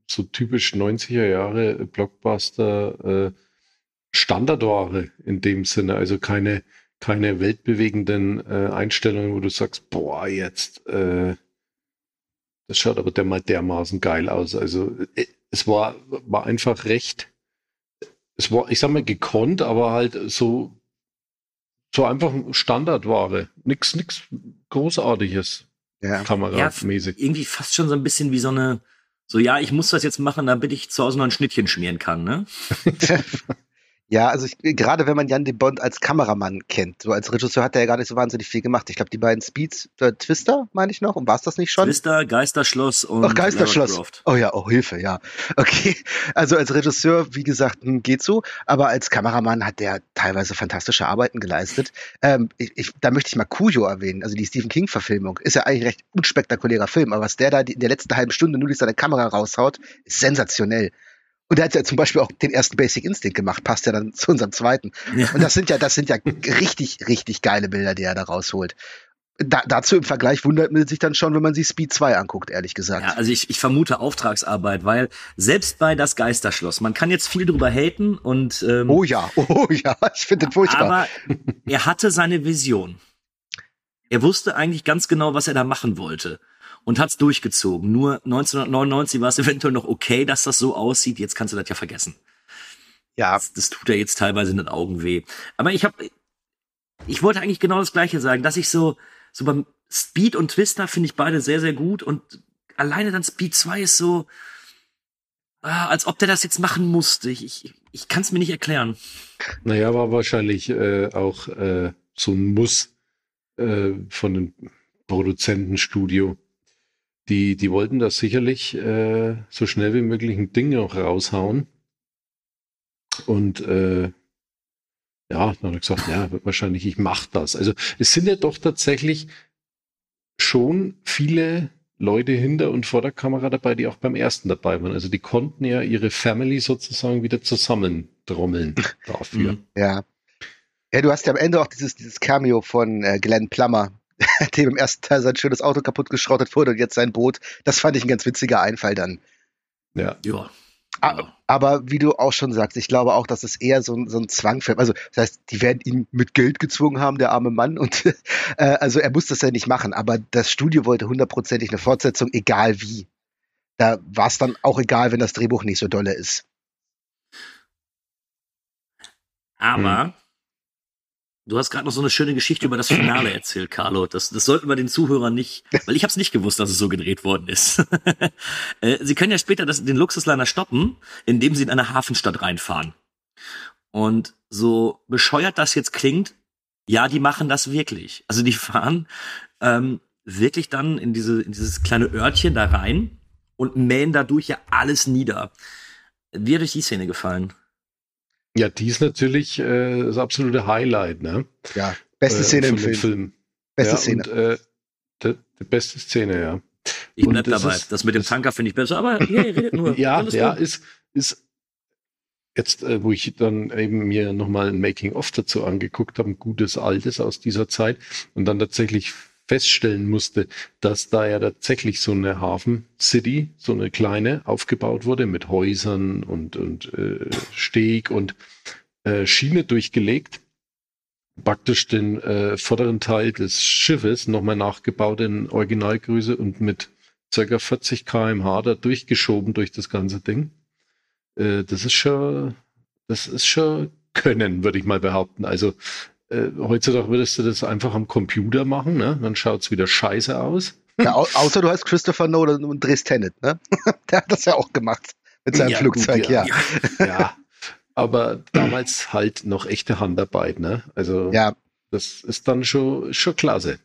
so typisch 90er Jahre Blockbuster äh, Standardware in dem Sinne, also keine, keine weltbewegenden äh, Einstellungen, wo du sagst, boah, jetzt, äh, das schaut aber der mal dermaßen geil aus. Also äh, es war, war einfach recht, es war, ich sag mal, gekonnt, aber halt so, so einfach Standardware. Nix, nix Großartiges ja. kameramäßig. irgendwie fast schon so ein bisschen wie so eine, so ja, ich muss das jetzt machen, damit ich zu Hause noch ein Schnittchen schmieren kann, ne? (laughs) Ja, also ich, gerade wenn man Jan de Bond als Kameramann kennt, so als Regisseur hat er ja gar nicht so wahnsinnig viel gemacht. Ich glaube, die beiden Speeds, äh, Twister, meine ich noch, und war es das nicht schon? Twister, Geisterschloss und Ach, Geisterschloss. Oh ja, oh Hilfe, ja. Okay. Also als Regisseur, wie gesagt, hm, geht so, aber als Kameramann hat der teilweise fantastische Arbeiten geleistet. Ähm, ich, ich, da möchte ich mal Cujo erwähnen, also die Stephen King-Verfilmung. Ist ja eigentlich ein recht unspektakulärer Film, aber was der da in der letzten halben Stunde nur durch seine Kamera raushaut, ist sensationell. Und er hat ja zum Beispiel auch den ersten Basic Instinct gemacht, passt ja dann (laughs) zu unserem zweiten. Ja. Und das sind ja, das sind ja richtig, richtig geile Bilder, die er da rausholt. Da, dazu im Vergleich wundert man sich dann schon, wenn man sich Speed 2 anguckt, ehrlich gesagt. Ja, also ich, ich vermute Auftragsarbeit, weil selbst bei das Geisterschloss, man kann jetzt viel drüber haten und ähm, Oh ja, (laughs) oh ja, ich finde den furchtbar. aber er hatte seine Vision. Er wusste eigentlich ganz genau, was er da machen wollte und hat's durchgezogen. Nur 1999 war es eventuell noch okay, dass das so aussieht. Jetzt kannst du das ja vergessen. ja, Das, das tut ja jetzt teilweise in den Augen weh. Aber ich habe, ich wollte eigentlich genau das Gleiche sagen, dass ich so, so beim Speed und Twister finde ich beide sehr, sehr gut und alleine dann Speed 2 ist so, ah, als ob der das jetzt machen musste. Ich, ich, ich kann es mir nicht erklären. Naja, war wahrscheinlich äh, auch äh, so ein Muss äh, von dem Produzentenstudio. Die, die wollten das sicherlich äh, so schnell wie möglich ein Ding noch raushauen. Und äh, ja, dann hat er gesagt, ja, wahrscheinlich, ich mach das. Also es sind ja doch tatsächlich schon viele Leute hinter und vor der Kamera dabei, die auch beim ersten dabei waren. Also die konnten ja ihre Family sozusagen wieder zusammendrommeln (laughs) dafür. Mhm. ja. Ja, du hast ja am Ende auch dieses, dieses Cameo von äh, Glenn Plummer, (laughs) dem im ersten Teil sein schönes Auto kaputt geschrottet wurde und jetzt sein Boot. Das fand ich ein ganz witziger Einfall dann. Ja. Ja. Aber wie du auch schon sagst, ich glaube auch, dass es eher so, ein- so ein Zwangfilm, also das heißt, die werden ihn mit Geld gezwungen haben, der arme Mann, und (laughs) äh, also er muss das ja nicht machen, aber das Studio wollte hundertprozentig eine Fortsetzung, egal wie. Da war es dann auch egal, wenn das Drehbuch nicht so dolle ist. Aber du hast gerade noch so eine schöne Geschichte über das Finale (clears throat) erzählt, Carlo. Das, das sollten wir den Zuhörern nicht, weil ich habe es nicht gewusst, dass es so gedreht worden ist. (laughs) Äh, sie können ja später das, den Luxusliner stoppen, indem sie in eine Hafenstadt reinfahren. Und so bescheuert das jetzt klingt, ja, die machen das wirklich. Also die fahren ähm, wirklich dann in, diese, in dieses kleine Örtchen da rein und mähen dadurch ja alles nieder. Wie hat euch die Szene gefallen? Ja, die ist natürlich äh, das absolute Highlight, ne? Ja, beste Äh, Szene im von Film. dem Beste ja, Szene. Und, äh, die, die beste Szene, ja. Ich Und bleib das dabei. ist- das mit dem Tanker finde ich besser, aber ja, ihr redet nur. (laughs) Ja, Alles ja, gut. ist, ist jetzt, äh, wo ich dann eben mir nochmal ein Making-of dazu angeguckt habe, ein gutes altes aus dieser Zeit und dann tatsächlich feststellen musste, dass da ja tatsächlich so eine Hafen-City, so eine kleine, aufgebaut wurde mit Häusern und, und äh, Steg und äh, Schiene durchgelegt. Praktisch den äh, vorderen Teil des Schiffes nochmal nachgebaut in Originalgröße und mit circa 40 km/h da durchgeschoben durch das ganze Ding. Äh, das ist schon, das ist schon Können, würde ich mal behaupten. Also äh, heutzutage würdest du das einfach am Computer machen, ne? Dann schaut's wieder scheiße aus. Ja, au außer du heißt Christopher Nolan und drehst Tenet, ne? (laughs) Der hat das ja auch gemacht mit seinem Ja, Flugzeug, gut, ja. ja. Ja, aber damals halt noch echte Handarbeit, ne? Also Ja, das ist dann schon, schon klasse.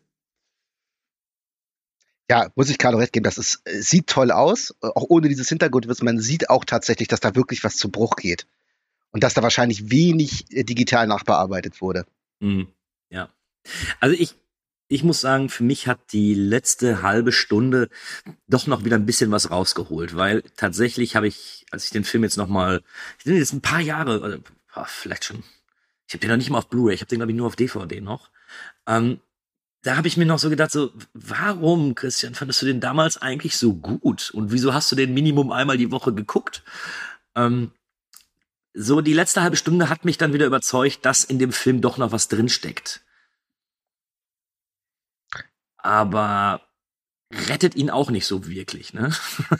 ja, muss ich Carlo recht geben, das ist, sieht toll aus, auch ohne dieses Hintergrundwissen. Man sieht auch tatsächlich, dass da wirklich was zu Bruch geht. Und dass da wahrscheinlich wenig äh, digital nachbearbeitet wurde. Mhm. Ja. Also ich, ich muss sagen, für mich hat die letzte halbe Stunde doch noch wieder ein bisschen was rausgeholt, weil tatsächlich habe ich, als ich den Film jetzt noch mal, ich bin jetzt ein paar Jahre, oder, boah, vielleicht schon, ich habe den noch nicht mal auf Blu-ray, ich habe den glaube ich nur auf DVD noch. Ähm, da habe ich mir noch so gedacht, so, warum, Christian, fandest du den damals eigentlich so gut? Und wieso hast du den Minimum einmal die Woche geguckt? Ähm, so die letzte halbe Stunde hat mich dann wieder überzeugt, dass in dem Film doch noch was drinsteckt. Aber rettet ihn auch nicht so wirklich, ne? (laughs)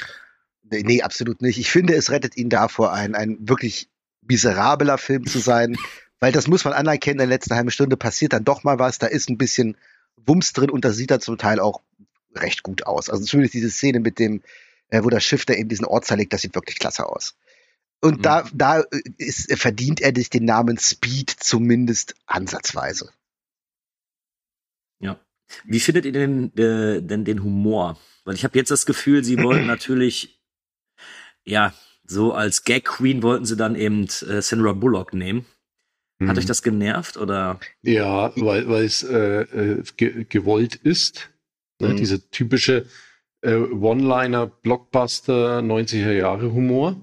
Nee, nee, absolut nicht. Ich finde, es rettet ihn davor, ein, ein wirklich miserabler Film zu sein, (laughs) weil das muss man anerkennen, in der letzten halben Stunde passiert dann doch mal was, da ist ein bisschen Wumms drin und das sieht dann zum Teil auch recht gut aus. Also zumindest diese Szene mit dem, äh, wo das Schiff da eben diesen Ort zerlegt, das sieht wirklich klasse aus. Und Mhm. da, da äh, ist, verdient er sich den Namen Speed zumindest ansatzweise. Ja. Wie findet ihr denn, äh, denn den Humor? Weil ich habe jetzt das Gefühl, sie wollten (clears throat) natürlich, ja, so als Gag Queen wollten sie dann eben äh, Sandra Bullock nehmen. Hat Mhm. euch das genervt oder? Ja, weil weil es äh, äh, ge gewollt ist. Ne? Mhm. Diese typische äh, One-Liner, Blockbuster, 90er Jahre Humor.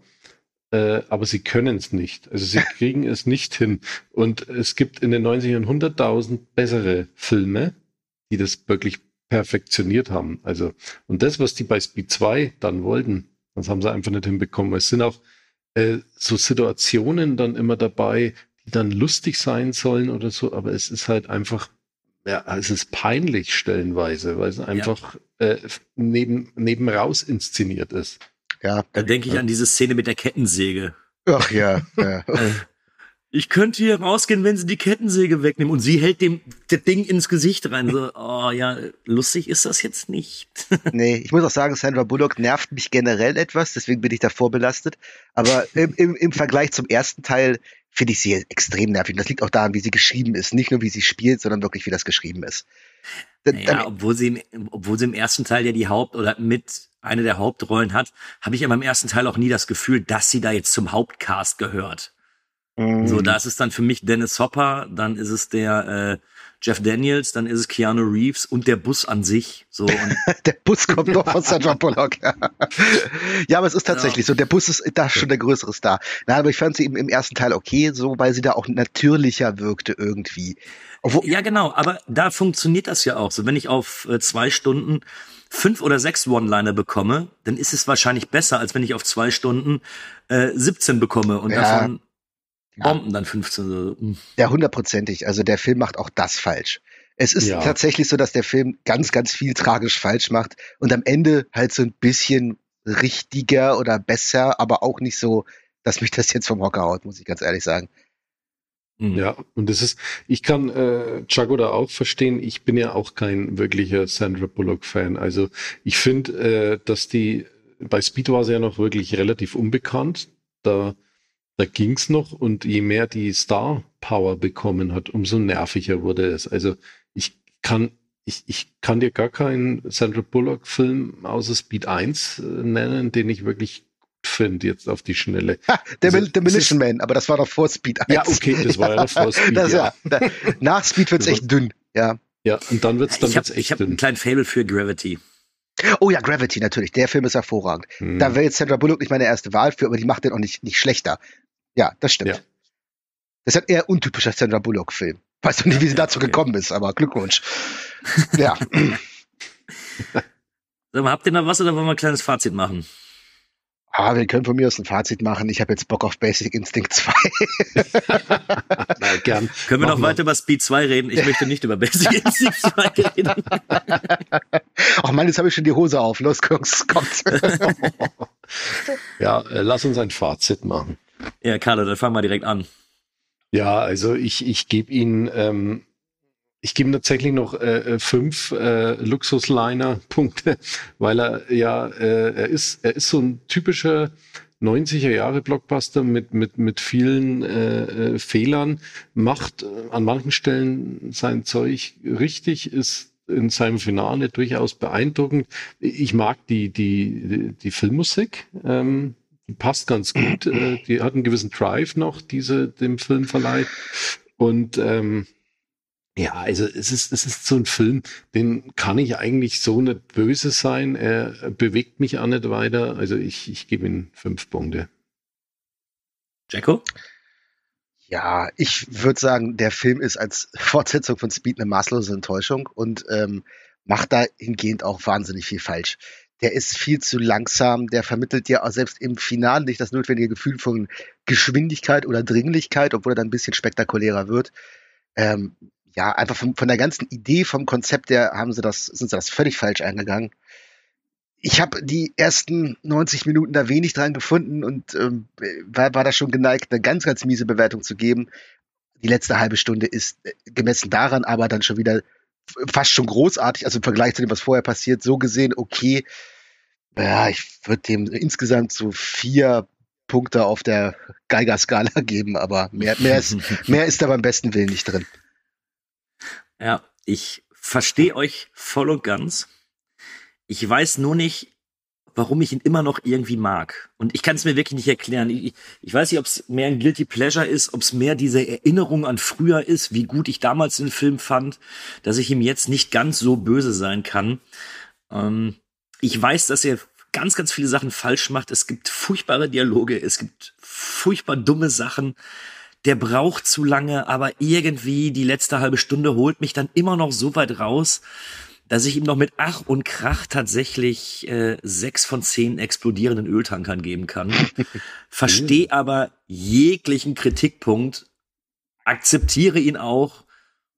Äh, aber sie können es nicht. Also sie (laughs) kriegen es nicht hin. Und es gibt in den 90ern 100.000 bessere Filme, die das wirklich perfektioniert haben. Also, und das, was die bei Speed 2 dann wollten, das haben sie einfach nicht hinbekommen. Es sind auch äh, so Situationen dann immer dabei, die dann lustig sein sollen oder so, aber es ist halt einfach, ja, es ist peinlich stellenweise, weil es einfach äh, neben, neben raus inszeniert ist. Ja. Da denke ich an diese Szene mit der Kettensäge. Ach ja. ja. (laughs) Ich könnte hier rausgehen, wenn sie die Kettensäge wegnehmen. Und sie hält dem das Ding ins Gesicht rein. So, (laughs) oh ja, lustig ist das jetzt nicht. (laughs) Nee, ich muss auch sagen, Sandra Bullock nervt mich generell etwas, deswegen bin ich davor belastet. Aber im, im, im Vergleich zum ersten Teil finde ich sie extrem nervig. Und das liegt auch daran, wie sie geschrieben ist. Nicht nur, wie sie spielt, sondern wirklich, wie das geschrieben ist. Dann, Ja, dann, obwohl sie, im, obwohl sie im ersten Teil ja die Haupt- oder mit eine der Hauptrollen hat, habe ich aber im ersten Teil auch nie das Gefühl, dass sie da jetzt zum Hauptcast gehört. Mhm. So, da ist es dann für mich Dennis Hopper, dann ist es der äh, Jeff Daniels, dann ist es Keanu Reeves und der Bus an sich. So (laughs) der Bus kommt doch von Sandra (laughs) Bullock. Ja. (laughs) ja, aber es ist tatsächlich so. Der Bus ist da schon der größere Star. Nein, aber ich fand sie eben im ersten Teil okay, so, weil sie da auch natürlicher wirkte irgendwie. Obwohl, ja genau, aber da funktioniert das ja auch. So, wenn ich auf äh, zwei Stunden fünf oder sechs One-Liner bekomme, dann ist es wahrscheinlich besser, als wenn ich auf zwei Stunden äh, 17 bekomme und Ja. davon Bomben dann 15. So. hm. Ja, hundertprozentig. Also der Film macht auch das falsch. Es ist Ja. tatsächlich so, dass der Film ganz, ganz viel tragisch falsch macht und am Ende halt so ein bisschen richtiger oder besser, aber auch nicht so, dass mich das jetzt vom Hocker haut, muss ich ganz ehrlich sagen. Hm. Ja, und das ist, ich kann äh, Chago da auch verstehen. Ich bin ja auch kein wirklicher Sandra Bullock-Fan. Also ich finde, äh, dass die, bei Speed war sie ja noch wirklich relativ unbekannt. Da, da ging's noch und je mehr die Star Power bekommen hat, umso nerviger wurde es. Also ich kann, ich, ich kann dir gar keinen Sandra Bullock-Film außer Speed 1 äh, nennen, den ich wirklich finde, jetzt auf die Schnelle. Ha, der Also, Demolition Man, aber das war noch vor Speed 1. Ja, okay, das war ja noch vor (laughs) Speed, Das, ja. ja. Nach Speed wird's Das echt dünn, ja. Ja, und dann wird's, dann Ich habe wird's echt ich hab einen kleinen Fable für Gravity. Oh ja, Gravity natürlich. Der Film ist hervorragend. Hm. Da wäre jetzt Sandra Bullock nicht meine erste Wahl für, aber die macht den auch nicht, nicht schlechter. Ja, das stimmt. Ja. Das ist ein eher untypischer Sandra Bullock-Film. Weiß noch nicht, wie sie (laughs) dazu okay. gekommen ist, aber Glückwunsch. Ja. (laughs) Sag mal, habt ihr noch was oder wollen wir ein kleines Fazit machen? Ah, wir können von mir aus ein Fazit machen. Ich habe jetzt Bock auf Basic Instinct 2. (laughs) Na, gern. Können wir noch weiter über Speed 2 reden? Ich möchte nicht über Basic Instinct 2 reden. (laughs) Ach Mann, jetzt habe ich schon die Hose auf. Los, Jungs, kommt. (laughs) Ja, äh, lass uns ein Fazit machen. Ja, Carlo, dann fangen wir direkt an. Ja, also ich, ich gebe Ihnen, ähm, ich gebe tatsächlich noch äh, äh, fünf äh, Luxusliner-Punkte, weil er ja, äh, er ist, er ist so ein typischer 90er Jahre Blockbuster mit, mit, mit vielen äh, äh, Fehlern, macht äh, an manchen Stellen sein Zeug richtig, ist in seinem Finale durchaus beeindruckend. Ich mag die, die, die, die Filmmusik. Ähm, die passt ganz gut. Äh, die hat einen gewissen Drive noch, diese dem Film verleiht. Und ähm, ja, also es ist, es ist so ein Film, den kann ich eigentlich so nicht böse sein. Er bewegt mich auch nicht weiter. Also ich, ich gebe ihm fünf Punkte. Jacko? Ja, ich würde sagen, der Film ist als Fortsetzung von Speed eine maßlose Enttäuschung und ähm, macht dahingehend auch wahnsinnig viel falsch. Der ist viel zu langsam, der vermittelt dir auch selbst im Finale nicht das notwendige Gefühl von Geschwindigkeit oder Dringlichkeit, obwohl er dann ein bisschen spektakulärer wird. Ähm, ja, einfach von, von der ganzen Idee, vom Konzept her haben sie das, sind sie das völlig falsch eingegangen. Ich habe die ersten 90 Minuten da wenig dran gefunden und ähm, war, war da schon geneigt, eine ganz, ganz miese Bewertung zu geben. Die letzte halbe Stunde ist äh, gemessen daran aber dann schon wieder fast schon großartig, also im Vergleich zu dem, was vorher passiert, so gesehen, okay. Ja, ich würde dem insgesamt so vier Punkte auf der Geiger-Skala (laughs) geben, aber mehr, mehr, ist, (laughs) mehr ist da beim besten Willen nicht drin. Ja, ich verstehe euch voll und ganz. Ich weiß nur nicht, warum ich ihn immer noch irgendwie mag. Und ich kann es mir wirklich nicht erklären. Ich, ich weiß nicht, ob es mehr ein Guilty Pleasure ist, ob es mehr diese Erinnerung an früher ist, wie gut ich damals den Film fand, dass ich ihm jetzt nicht ganz so böse sein kann. Ähm, ich weiß, dass er ganz, ganz viele Sachen falsch macht. Es gibt furchtbare Dialoge, es gibt furchtbar dumme Sachen. Der braucht zu lange, aber irgendwie die letzte halbe Stunde holt mich dann immer noch so weit raus, dass ich ihm noch mit Ach und Krach tatsächlich äh, sechs von zehn explodierenden Öltankern geben kann. (laughs) Verstehe aber jeglichen Kritikpunkt, akzeptiere ihn auch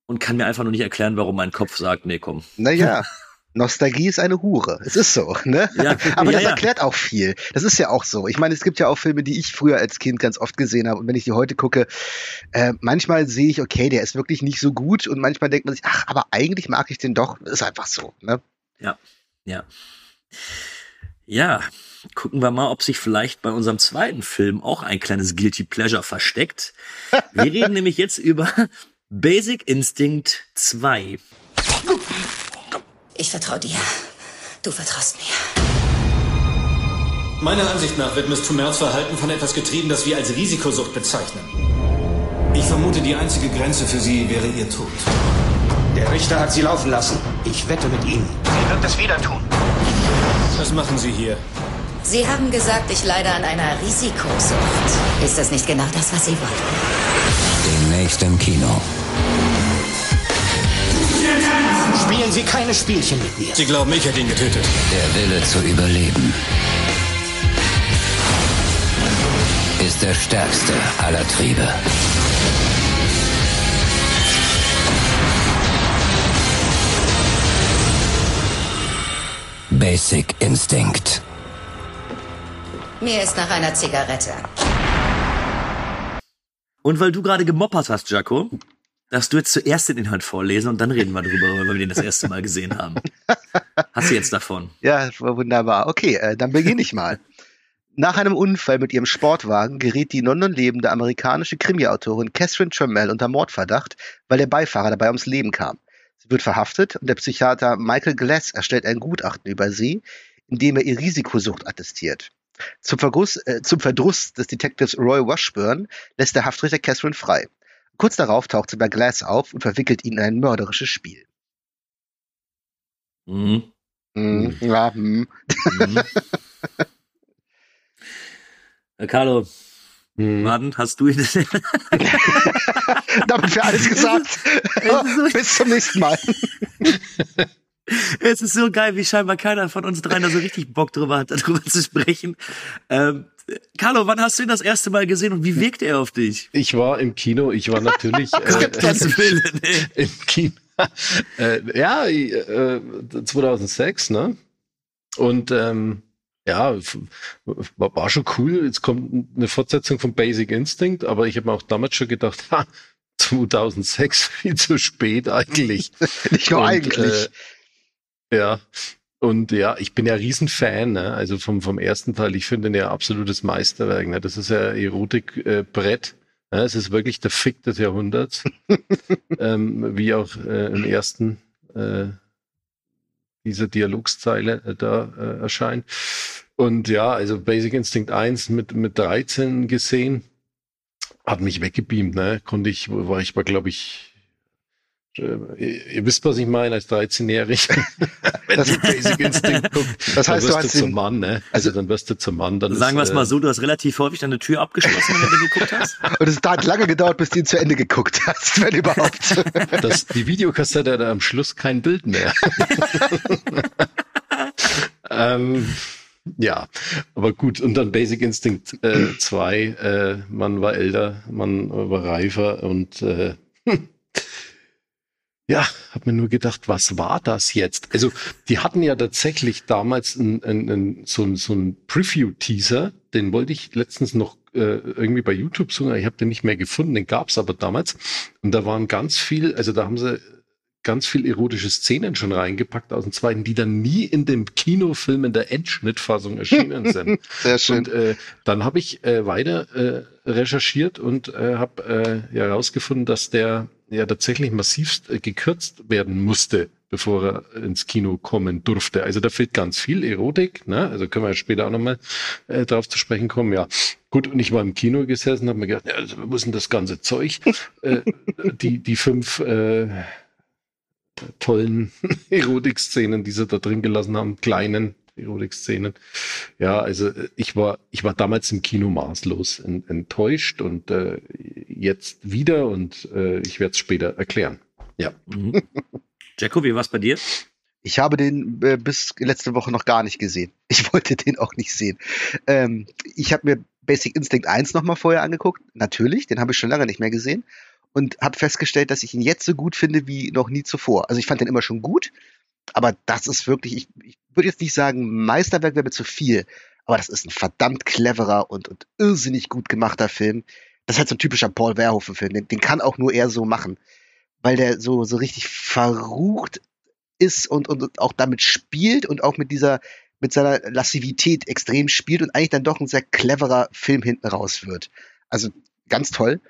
und kann mir einfach nur nicht erklären, warum mein Kopf sagt, nee, komm. Naja, (laughs) Nostalgie ist eine Hure. Es ist so, ne? Ja, (laughs) Aber ja, das ja. erklärt auch viel. Das ist ja auch so. Ich meine, es gibt ja auch Filme, die ich früher als Kind ganz oft gesehen habe. Und wenn ich die heute gucke, äh, manchmal sehe ich, okay, der ist wirklich nicht so gut. Und manchmal denkt man sich, ach, aber eigentlich mag ich den doch. Ist einfach so, ne? Ja, ja. Ja, gucken wir mal, ob sich vielleicht bei unserem zweiten Film auch ein kleines Guilty Pleasure versteckt. Wir (laughs) reden nämlich jetzt über Basic Instinct 2. Ich vertraue dir. Du vertraust mir. Meiner Ansicht nach wird Miss Tumers Verhalten von etwas getrieben, das wir als Risikosucht bezeichnen. Ich vermute, die einzige Grenze für sie wäre ihr Tod. Der Richter hat sie laufen lassen. Ich wette mit Ihnen. Sie wird es wieder tun. Was machen Sie hier? Sie haben gesagt, ich leide an einer Risikosucht. Ist das nicht genau das, was Sie wollten? Demnächst im Kino. Spielen Sie keine Spielchen mit mir. Sie glauben, ich hätte ihn getötet. Der Wille zu überleben ist der stärkste aller Triebe. Basic Instinct. Mir ist nach einer Zigarette. Und weil du gerade gemoppert hast, Jaco, darfst du jetzt zuerst den Inhalt vorlesen und dann reden wir drüber, weil wir den das erste Mal gesehen haben. Hast du jetzt davon? (laughs) Ja, wunderbar. Okay, äh, dann beginne ich mal. Nach einem Unfall mit ihrem Sportwagen gerät die in London lebende amerikanische Krimi-Autorin Catherine Trammell unter Mordverdacht, weil der Beifahrer dabei ums Leben kam. Sie wird verhaftet und der Psychiater Michael Glass erstellt ein Gutachten über sie, in dem er ihr Risikosucht attestiert. Zum, Verguss, äh, zum Verdruss des Detectives Roy Washburn lässt der Haftrichter Catherine frei. Kurz darauf taucht sie bei Glass auf und verwickelt ihn in ein mörderisches Spiel. Mhm. Mhm. Ja, hm. Mhm. (laughs) Äh, Carlo, Hm. Martin, hast du ihn? (laughs) Damit wäre alles gesagt. Bis zum nächsten Mal. (laughs) es ist so geil, wie scheinbar keiner von uns dreien da so richtig Bock drüber hat, darüber zu sprechen. Ähm, Carlo, wann hast du ihn das erste Mal gesehen und wie wirkt er auf dich? Ich war im Kino, ich war natürlich (laughs) äh, Gottes Willen, ey. im Kino. (laughs) äh, ja, äh, 2006, ne? Und ähm, ja, war, war schon cool. Jetzt kommt eine Fortsetzung von Basic Instinct, aber ich habe mir auch damals schon gedacht, (laughs) ha, 2006 viel zu spät eigentlich. Nicht nur Und, eigentlich. Äh, ja. Und ja, ich bin ja Riesenfan, ne? also vom, vom ersten Teil. Ich finde den ja absolutes Meisterwerk. Ne? Das ist ja Erotikbrett. Äh, ne? Es ist wirklich der Fick des Jahrhunderts. (laughs) ähm, wie auch äh, im ersten äh, dieser Dialogszeile äh, da äh, erscheint. Und ja, also Basic Instinct 1 mit, mit 13 gesehen, hat mich weggebeamt, ne? Konnte ich, war ich mal, glaube ich, ihr, ihr wisst, was ich meine, als 13-Jähriger. (laughs) Wenn Das- du Basic Instinct guckst, (laughs) Das heißt, dann du wirst hast du zum Mann, ne? Also dann wirst du zum Mann. Dann Sagen wir es mal äh, so, du hast relativ häufig deine Tür abgeschlossen, wenn du geguckt hast. (laughs) Und es hat lange gedauert, bis du ihn zu Ende geguckt hast, wenn überhaupt. Das, die Videokassette hat am Schluss kein Bild mehr. ähm, ja, aber gut. Und dann Basic Instinct 2. Äh, man war älter, man war reifer und äh, hm. Ja, hab mir nur gedacht, was war das jetzt? Also, die hatten ja tatsächlich damals ein, ein, ein, so, ein, so ein Preview-Teaser, den wollte ich letztens noch äh, irgendwie bei YouTube suchen, ich habe den nicht mehr gefunden, den gab's aber damals. Und da waren ganz viel, also da haben sie ganz viel erotische Szenen schon reingepackt aus dem zweiten, die dann nie in dem Kinofilm in der Endschnittfassung erschienen sind. (laughs) Sehr schön. Und äh, dann habe ich äh, weiter äh, recherchiert und äh, habe äh, ja herausgefunden, dass der ja tatsächlich massivst äh, gekürzt werden musste, bevor er ins Kino kommen durfte. Also da fehlt ganz viel Erotik, ne? Also können wir ja später auch nochmal äh, drauf zu sprechen kommen. Ja, gut. Und ich war im Kino gesessen, habe mir gedacht, ja, also, wo ist denn das ganze Zeug? (laughs) äh, die die fünf äh, tollen (laughs) Erotikszenen, die sie da drin gelassen haben, kleinen Erotikszenen. Ja, also äh, ich war, ich war damals im Kino maßlos en- enttäuscht und äh, jetzt wieder und äh, ich werde es später erklären. Ja. Mhm. Jacko, wie bei dir? Ich habe den äh, bis letzte Woche noch gar nicht gesehen. (laughs) Ich wollte den auch nicht sehen. Ähm, ich habe mir Basic Instinct 1 nochmal vorher angeguckt. Natürlich, den habe ich schon lange nicht mehr gesehen. Und habe festgestellt, dass ich ihn jetzt so gut finde wie noch nie zuvor. Also ich fand den immer schon gut, aber das ist wirklich, ich, ich würde jetzt nicht sagen, Meisterwerk wäre mir zu viel, aber das ist ein verdammt cleverer und, und irrsinnig gut gemachter Film. Das ist halt so ein typischer Paul Verhoeven-Film. Den, den kann auch nur er so machen, weil der so, so richtig verrucht ist und, und auch damit spielt und auch mit dieser, mit seiner Lassivität extrem spielt und eigentlich dann doch ein sehr cleverer Film hinten raus wird. Also ganz toll.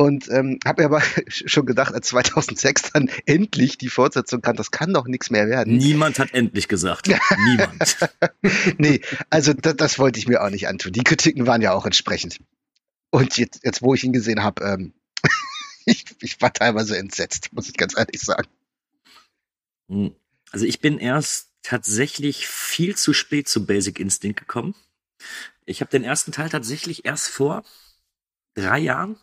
Und ähm, habe mir aber (laughs) schon gedacht, als 2006 dann endlich die Fortsetzung kam, das kann doch nichts mehr werden. Niemand hat endlich gesagt. (laughs) Niemand. nee, also das, das wollte ich mir auch nicht antun. Die Kritiken waren ja auch entsprechend. Und jetzt, jetzt wo ich ihn gesehen habe, ähm, (laughs) ich, ich war teilweise entsetzt, muss ich ganz ehrlich sagen. Hm. Also ich bin erst tatsächlich viel zu spät zu Basic Instinct gekommen. Ich habe den ersten Teil tatsächlich erst vor drei Jahren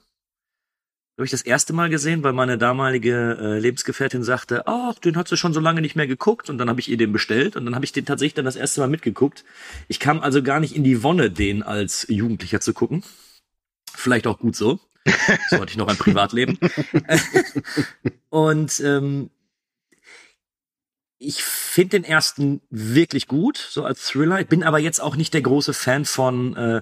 habe ich das erste Mal gesehen, weil meine damalige äh, Lebensgefährtin sagte, ach, den hat sie schon so lange nicht mehr geguckt und dann habe ich ihr den bestellt und dann habe ich den tatsächlich dann das erste Mal mitgeguckt. Ich kam also gar nicht in die Wonne, den als Jugendlicher zu gucken. Vielleicht auch gut so. So hatte ich noch ein Privatleben. (laughs) und ähm, ich finde den ersten wirklich gut, so als Thriller. Ich bin aber jetzt auch nicht der große Fan von äh,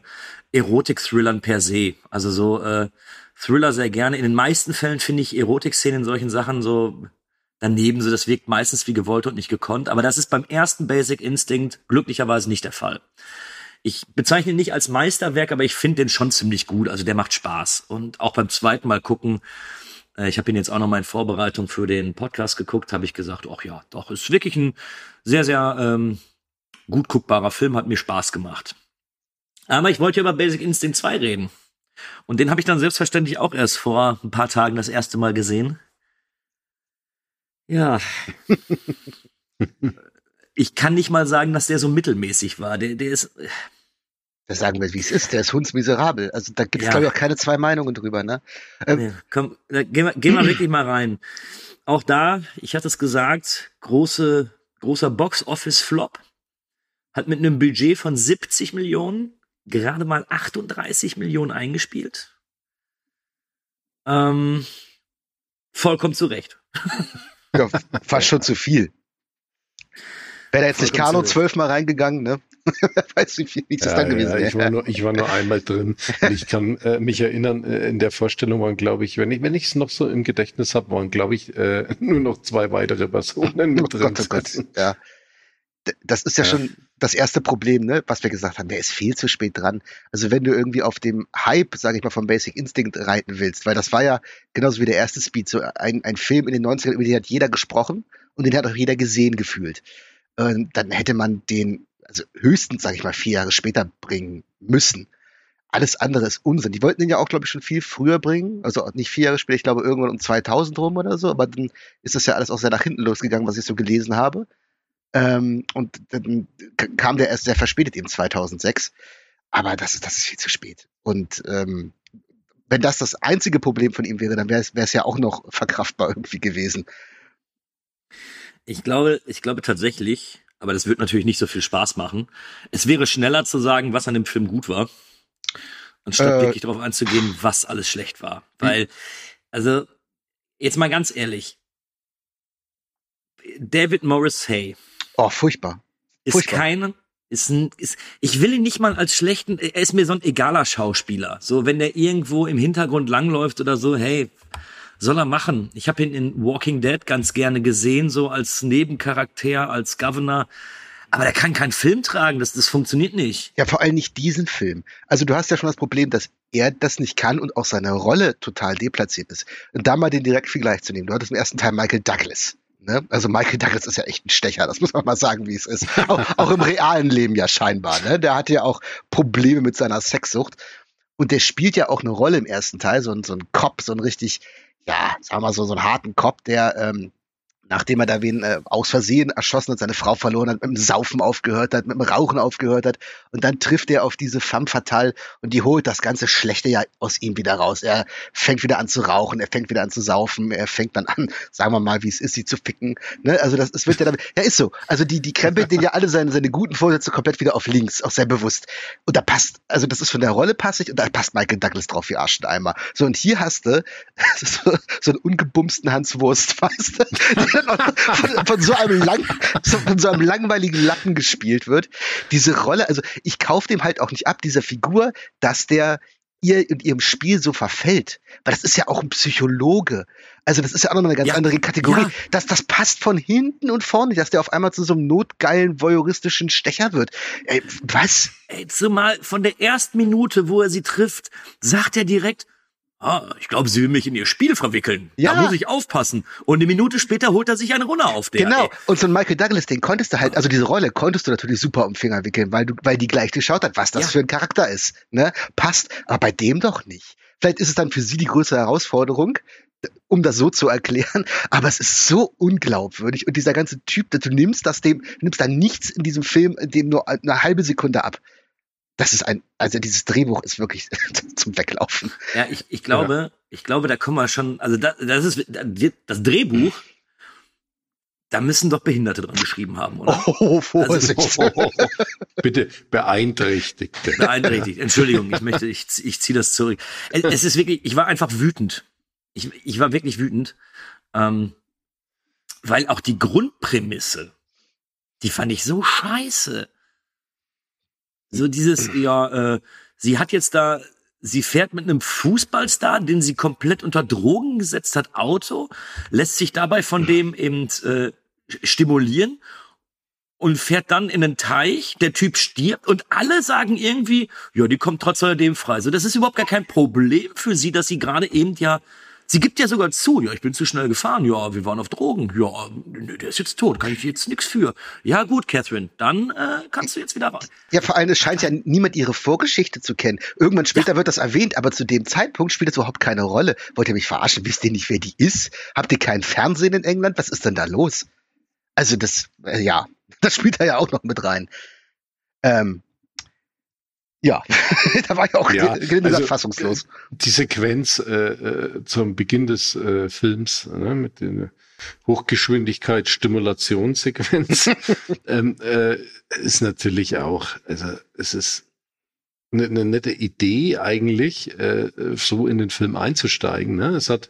Erotik-Thrillern per se. Also so äh, Thriller sehr gerne. In den meisten Fällen finde ich Erotik-Szenen in solchen Sachen so daneben, so das wirkt meistens wie gewollt und nicht gekonnt. Aber das ist beim ersten Basic Instinct glücklicherweise nicht der Fall. Ich bezeichne ihn nicht als Meisterwerk, aber ich finde den schon ziemlich gut. Also der macht Spaß. Und auch beim zweiten Mal gucken, äh, ich habe ihn jetzt auch noch mal in Vorbereitung für den Podcast geguckt, habe ich gesagt, ach ja, doch, ist wirklich ein sehr, sehr ähm, gut guckbarer Film, hat mir Spaß gemacht. Aber ich wollte über Basic Instinct 2 reden. Und den habe ich dann selbstverständlich auch erst vor ein paar Tagen das erste Mal gesehen. Ja. (laughs) ich kann nicht mal sagen, dass der so mittelmäßig war. Der, der ist. Das sagen wir, wie es ist. Der ist hundsmiserabel. Also da gibt es, ja. glaube ich, auch keine zwei Meinungen drüber. Ne? Ähm, nee, komm, da, gehen, wir, gehen wir wirklich mal rein. Auch da, ich hatte es gesagt, große, großer Box-Office-Flop. Hat mit einem Budget von 70 Millionen gerade mal 38 Millionen eingespielt. Ähm, vollkommen zu Recht. ja, fast schon zu viel. Wäre da jetzt nicht Kano zwölfmal reingegangen, ne? (laughs) weiß wie viel das ja, dann gewesen ja, wäre. Ich war nur, ich war nur einmal drin. Und ich kann äh, mich erinnern, äh, in der Vorstellung waren, glaube ich, wenn ich, wenn ich es noch so im Gedächtnis habe, waren, glaube ich, äh, (laughs) nur noch zwei weitere Personen mit (laughs) oh drin. Gott, oh Gott, ja. Das ist ja, ja, schon das erste Problem, ne, was wir gesagt haben, der ist viel zu spät dran. Also wenn du irgendwie auf dem Hype, sage ich mal, vom Basic Instinct reiten willst, weil das war ja genauso wie der erste Speed, so ein, ein Film in den 90ern, über den hat jeder gesprochen und den hat auch jeder gesehen gefühlt. Ähm, dann hätte man den also höchstens, sage ich mal, vier Jahre später bringen müssen. Alles andere ist Unsinn. Die wollten den ja auch, glaube ich, schon viel früher bringen. Also nicht vier Jahre später, ich glaube irgendwann um 2000 rum oder so. Aber dann ist das ja alles auch sehr nach hinten losgegangen, was ich so gelesen habe. Ähm, und dann kam der erst sehr verspätet, eben 2006. Aber das ist, das ist viel zu spät. Und ähm, wenn das das einzige Problem von ihm wäre, dann wäre es ja auch noch verkraftbar irgendwie gewesen. Ich glaube, ich glaube tatsächlich, aber das wird natürlich nicht so viel Spaß machen. Es wäre schneller zu sagen, was an dem Film gut war, anstatt äh, wirklich darauf einzugehen, was alles schlecht war. Weil, also, jetzt mal ganz ehrlich, David Morris Hay. Oh, furchtbar. Ist furchtbar. kein, ist ein, ist, ich will ihn nicht mal als schlechten, er ist mir so ein egaler Schauspieler. So, wenn der irgendwo im Hintergrund langläuft oder so, hey, soll er machen. Ich habe ihn in Walking Dead ganz gerne gesehen, so als Nebencharakter, als Governor. Aber der kann keinen Film tragen, das, das funktioniert nicht. Ja, vor allem nicht diesen Film. Also du hast ja schon das Problem, dass er das nicht kann und auch seine Rolle total deplatziert ist. Und da mal den Direktvergleich zu nehmen. Du hattest im ersten Teil Michael Douglas. Ne? Also Michael Douglas ist ja echt ein Stecher, das muss man mal sagen, wie es ist. Auch, auch im realen Leben ja scheinbar. Ne? Der hat ja auch Probleme mit seiner Sexsucht. Und der spielt ja auch eine Rolle im ersten Teil, so ein, so ein Cop, so ein richtig ja, sagen wir mal so, so einen harten Kopf, der ähm, nachdem er da wen äh, aus Versehen erschossen hat, seine Frau verloren hat, mit dem Saufen aufgehört hat, mit dem Rauchen aufgehört hat. Und dann trifft er auf diese femme fatale und die holt das ganze Schlechte ja aus ihm wieder raus. Er fängt wieder an zu rauchen, er fängt wieder an zu saufen, er fängt dann an, sagen wir mal, wie es ist, sie zu ficken. Ne? Also das, es wird ja damit, ja ist so. Also die, die krempelt den ja alle seine, seine guten Vorsätze komplett wieder auf links, auch sehr bewusst. Und da passt, also das ist von der Rolle passig und da passt Michael Douglas drauf wie Arsch Eimer. So, und hier hast du (laughs) so, so einen ungebumsten Hans Wurst, (laughs) weißt du? (laughs) von, von, so einem lang, von so einem langweiligen Lappen gespielt wird. Diese Rolle, also ich kaufe dem halt auch nicht ab, dieser Figur, dass der ihr und ihrem Spiel so verfällt. Weil das ist ja auch ein Psychologe. Also das ist ja auch noch eine ganz ja, andere Kategorie. Ja. Das, das passt von hinten und vorne, dass der auf einmal zu so einem notgeilen, voyeuristischen Stecher wird. Ey, was? Ey, zumal von der ersten Minute, wo er sie trifft, sagt er direkt, Ah, ich glaube, sie will mich in ihr Spiel verwickeln. Ja. Da muss ich aufpassen. Und eine Minute später holt er sich eine Runde auf. Der, genau. Ey. Und so ein Michael Douglas, den konntest du halt, also diese Rolle konntest du natürlich super um Finger wickeln, weil du, weil die gleich geschaut hat, was das ja. für ein Charakter ist. Ne? Passt. Aber bei dem doch nicht. Vielleicht ist es dann für sie die größere Herausforderung, um das so zu erklären, (laughs) aber es ist so unglaubwürdig und dieser ganze Typ, du nimmst das dem, nimmst da nichts in diesem Film, dem nur eine halbe Sekunde ab. Das ist ein, also dieses Drehbuch ist wirklich (laughs) zum Weglaufen. Ja, ich, ich glaube, ja. ich glaube, da kommen wir schon, also das, das ist das Drehbuch, da müssen doch Behinderte dran geschrieben haben, oder? (laughs) Oh, Vorsicht. Also, oh, oh, (laughs) bitte Beeinträchtigte. Beeinträchtigt. Entschuldigung, ich möchte, ich, ich ziehe das zurück. Es ist wirklich, ich war einfach wütend. Ich, ich war wirklich wütend, ähm, weil auch die Grundprämisse, die fand ich so scheiße. So dieses, ja, äh, sie hat jetzt da, sie fährt mit einem Fußballstar, den sie komplett unter Drogen gesetzt hat, Auto, lässt sich dabei von dem eben äh, stimulieren und fährt dann in einen Teich, der Typ stirbt und alle sagen irgendwie, ja, die kommt trotz alledem frei. So, das ist überhaupt gar kein Problem für sie, dass sie gerade eben ja Sie gibt ja sogar zu, ja, ich bin zu schnell gefahren, ja, wir waren auf Drogen, ja, der ist jetzt tot, kann ich jetzt nichts für. Ja, gut, Catherine, dann äh, kannst du jetzt wieder rein. Ja, vor allem, es scheint ja niemand ihre Vorgeschichte zu kennen. Irgendwann später ja. wird das erwähnt, aber zu dem Zeitpunkt spielt es überhaupt keine Rolle. Wollt ihr mich verarschen? Wisst ihr nicht, wer die ist? Habt ihr kein Fernsehen in England? Was ist denn da los? Also das, äh, ja, (laughs) das spielt da ja auch noch mit rein. Ähm, ja, (laughs) da war ich auch ja, also, fassungslos. Die Sequenz äh, äh, zum Beginn des äh, Films ne, mit der Hochgeschwindigkeit-Stimulationssequenz (laughs) ähm, äh, ist natürlich auch, also es ist eine, eine nette Idee eigentlich, äh, so in den Film einzusteigen. Ne? Es hat äh,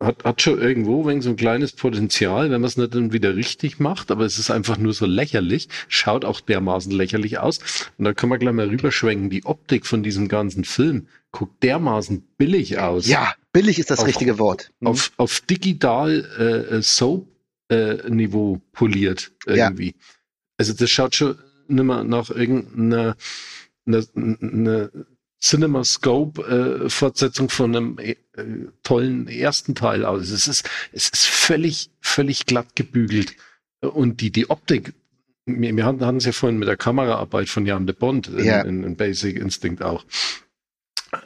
hat, hat schon irgendwo wegen so ein kleines Potenzial, wenn man es nicht dann wieder richtig macht, aber es ist einfach nur so lächerlich, schaut auch dermaßen lächerlich aus. Und da kann man gleich mal rüberschwenken. Die Optik von diesem ganzen Film guckt dermaßen billig aus. Ja, billig ist das auf, richtige Wort. Mhm. Auf, auf digital äh, Soap-Niveau äh, poliert irgendwie. Ja. Also das schaut schon nimmer nach irgendeiner eine, eine CinemaScope-Fortsetzung äh, von einem äh, tollen ersten Teil aus. Es ist, es ist völlig, völlig glatt gebügelt. Und die, die Optik, wir, wir hatten es ja vorhin mit der Kameraarbeit von Jan de Bond in, ja. in, in Basic Instinct auch.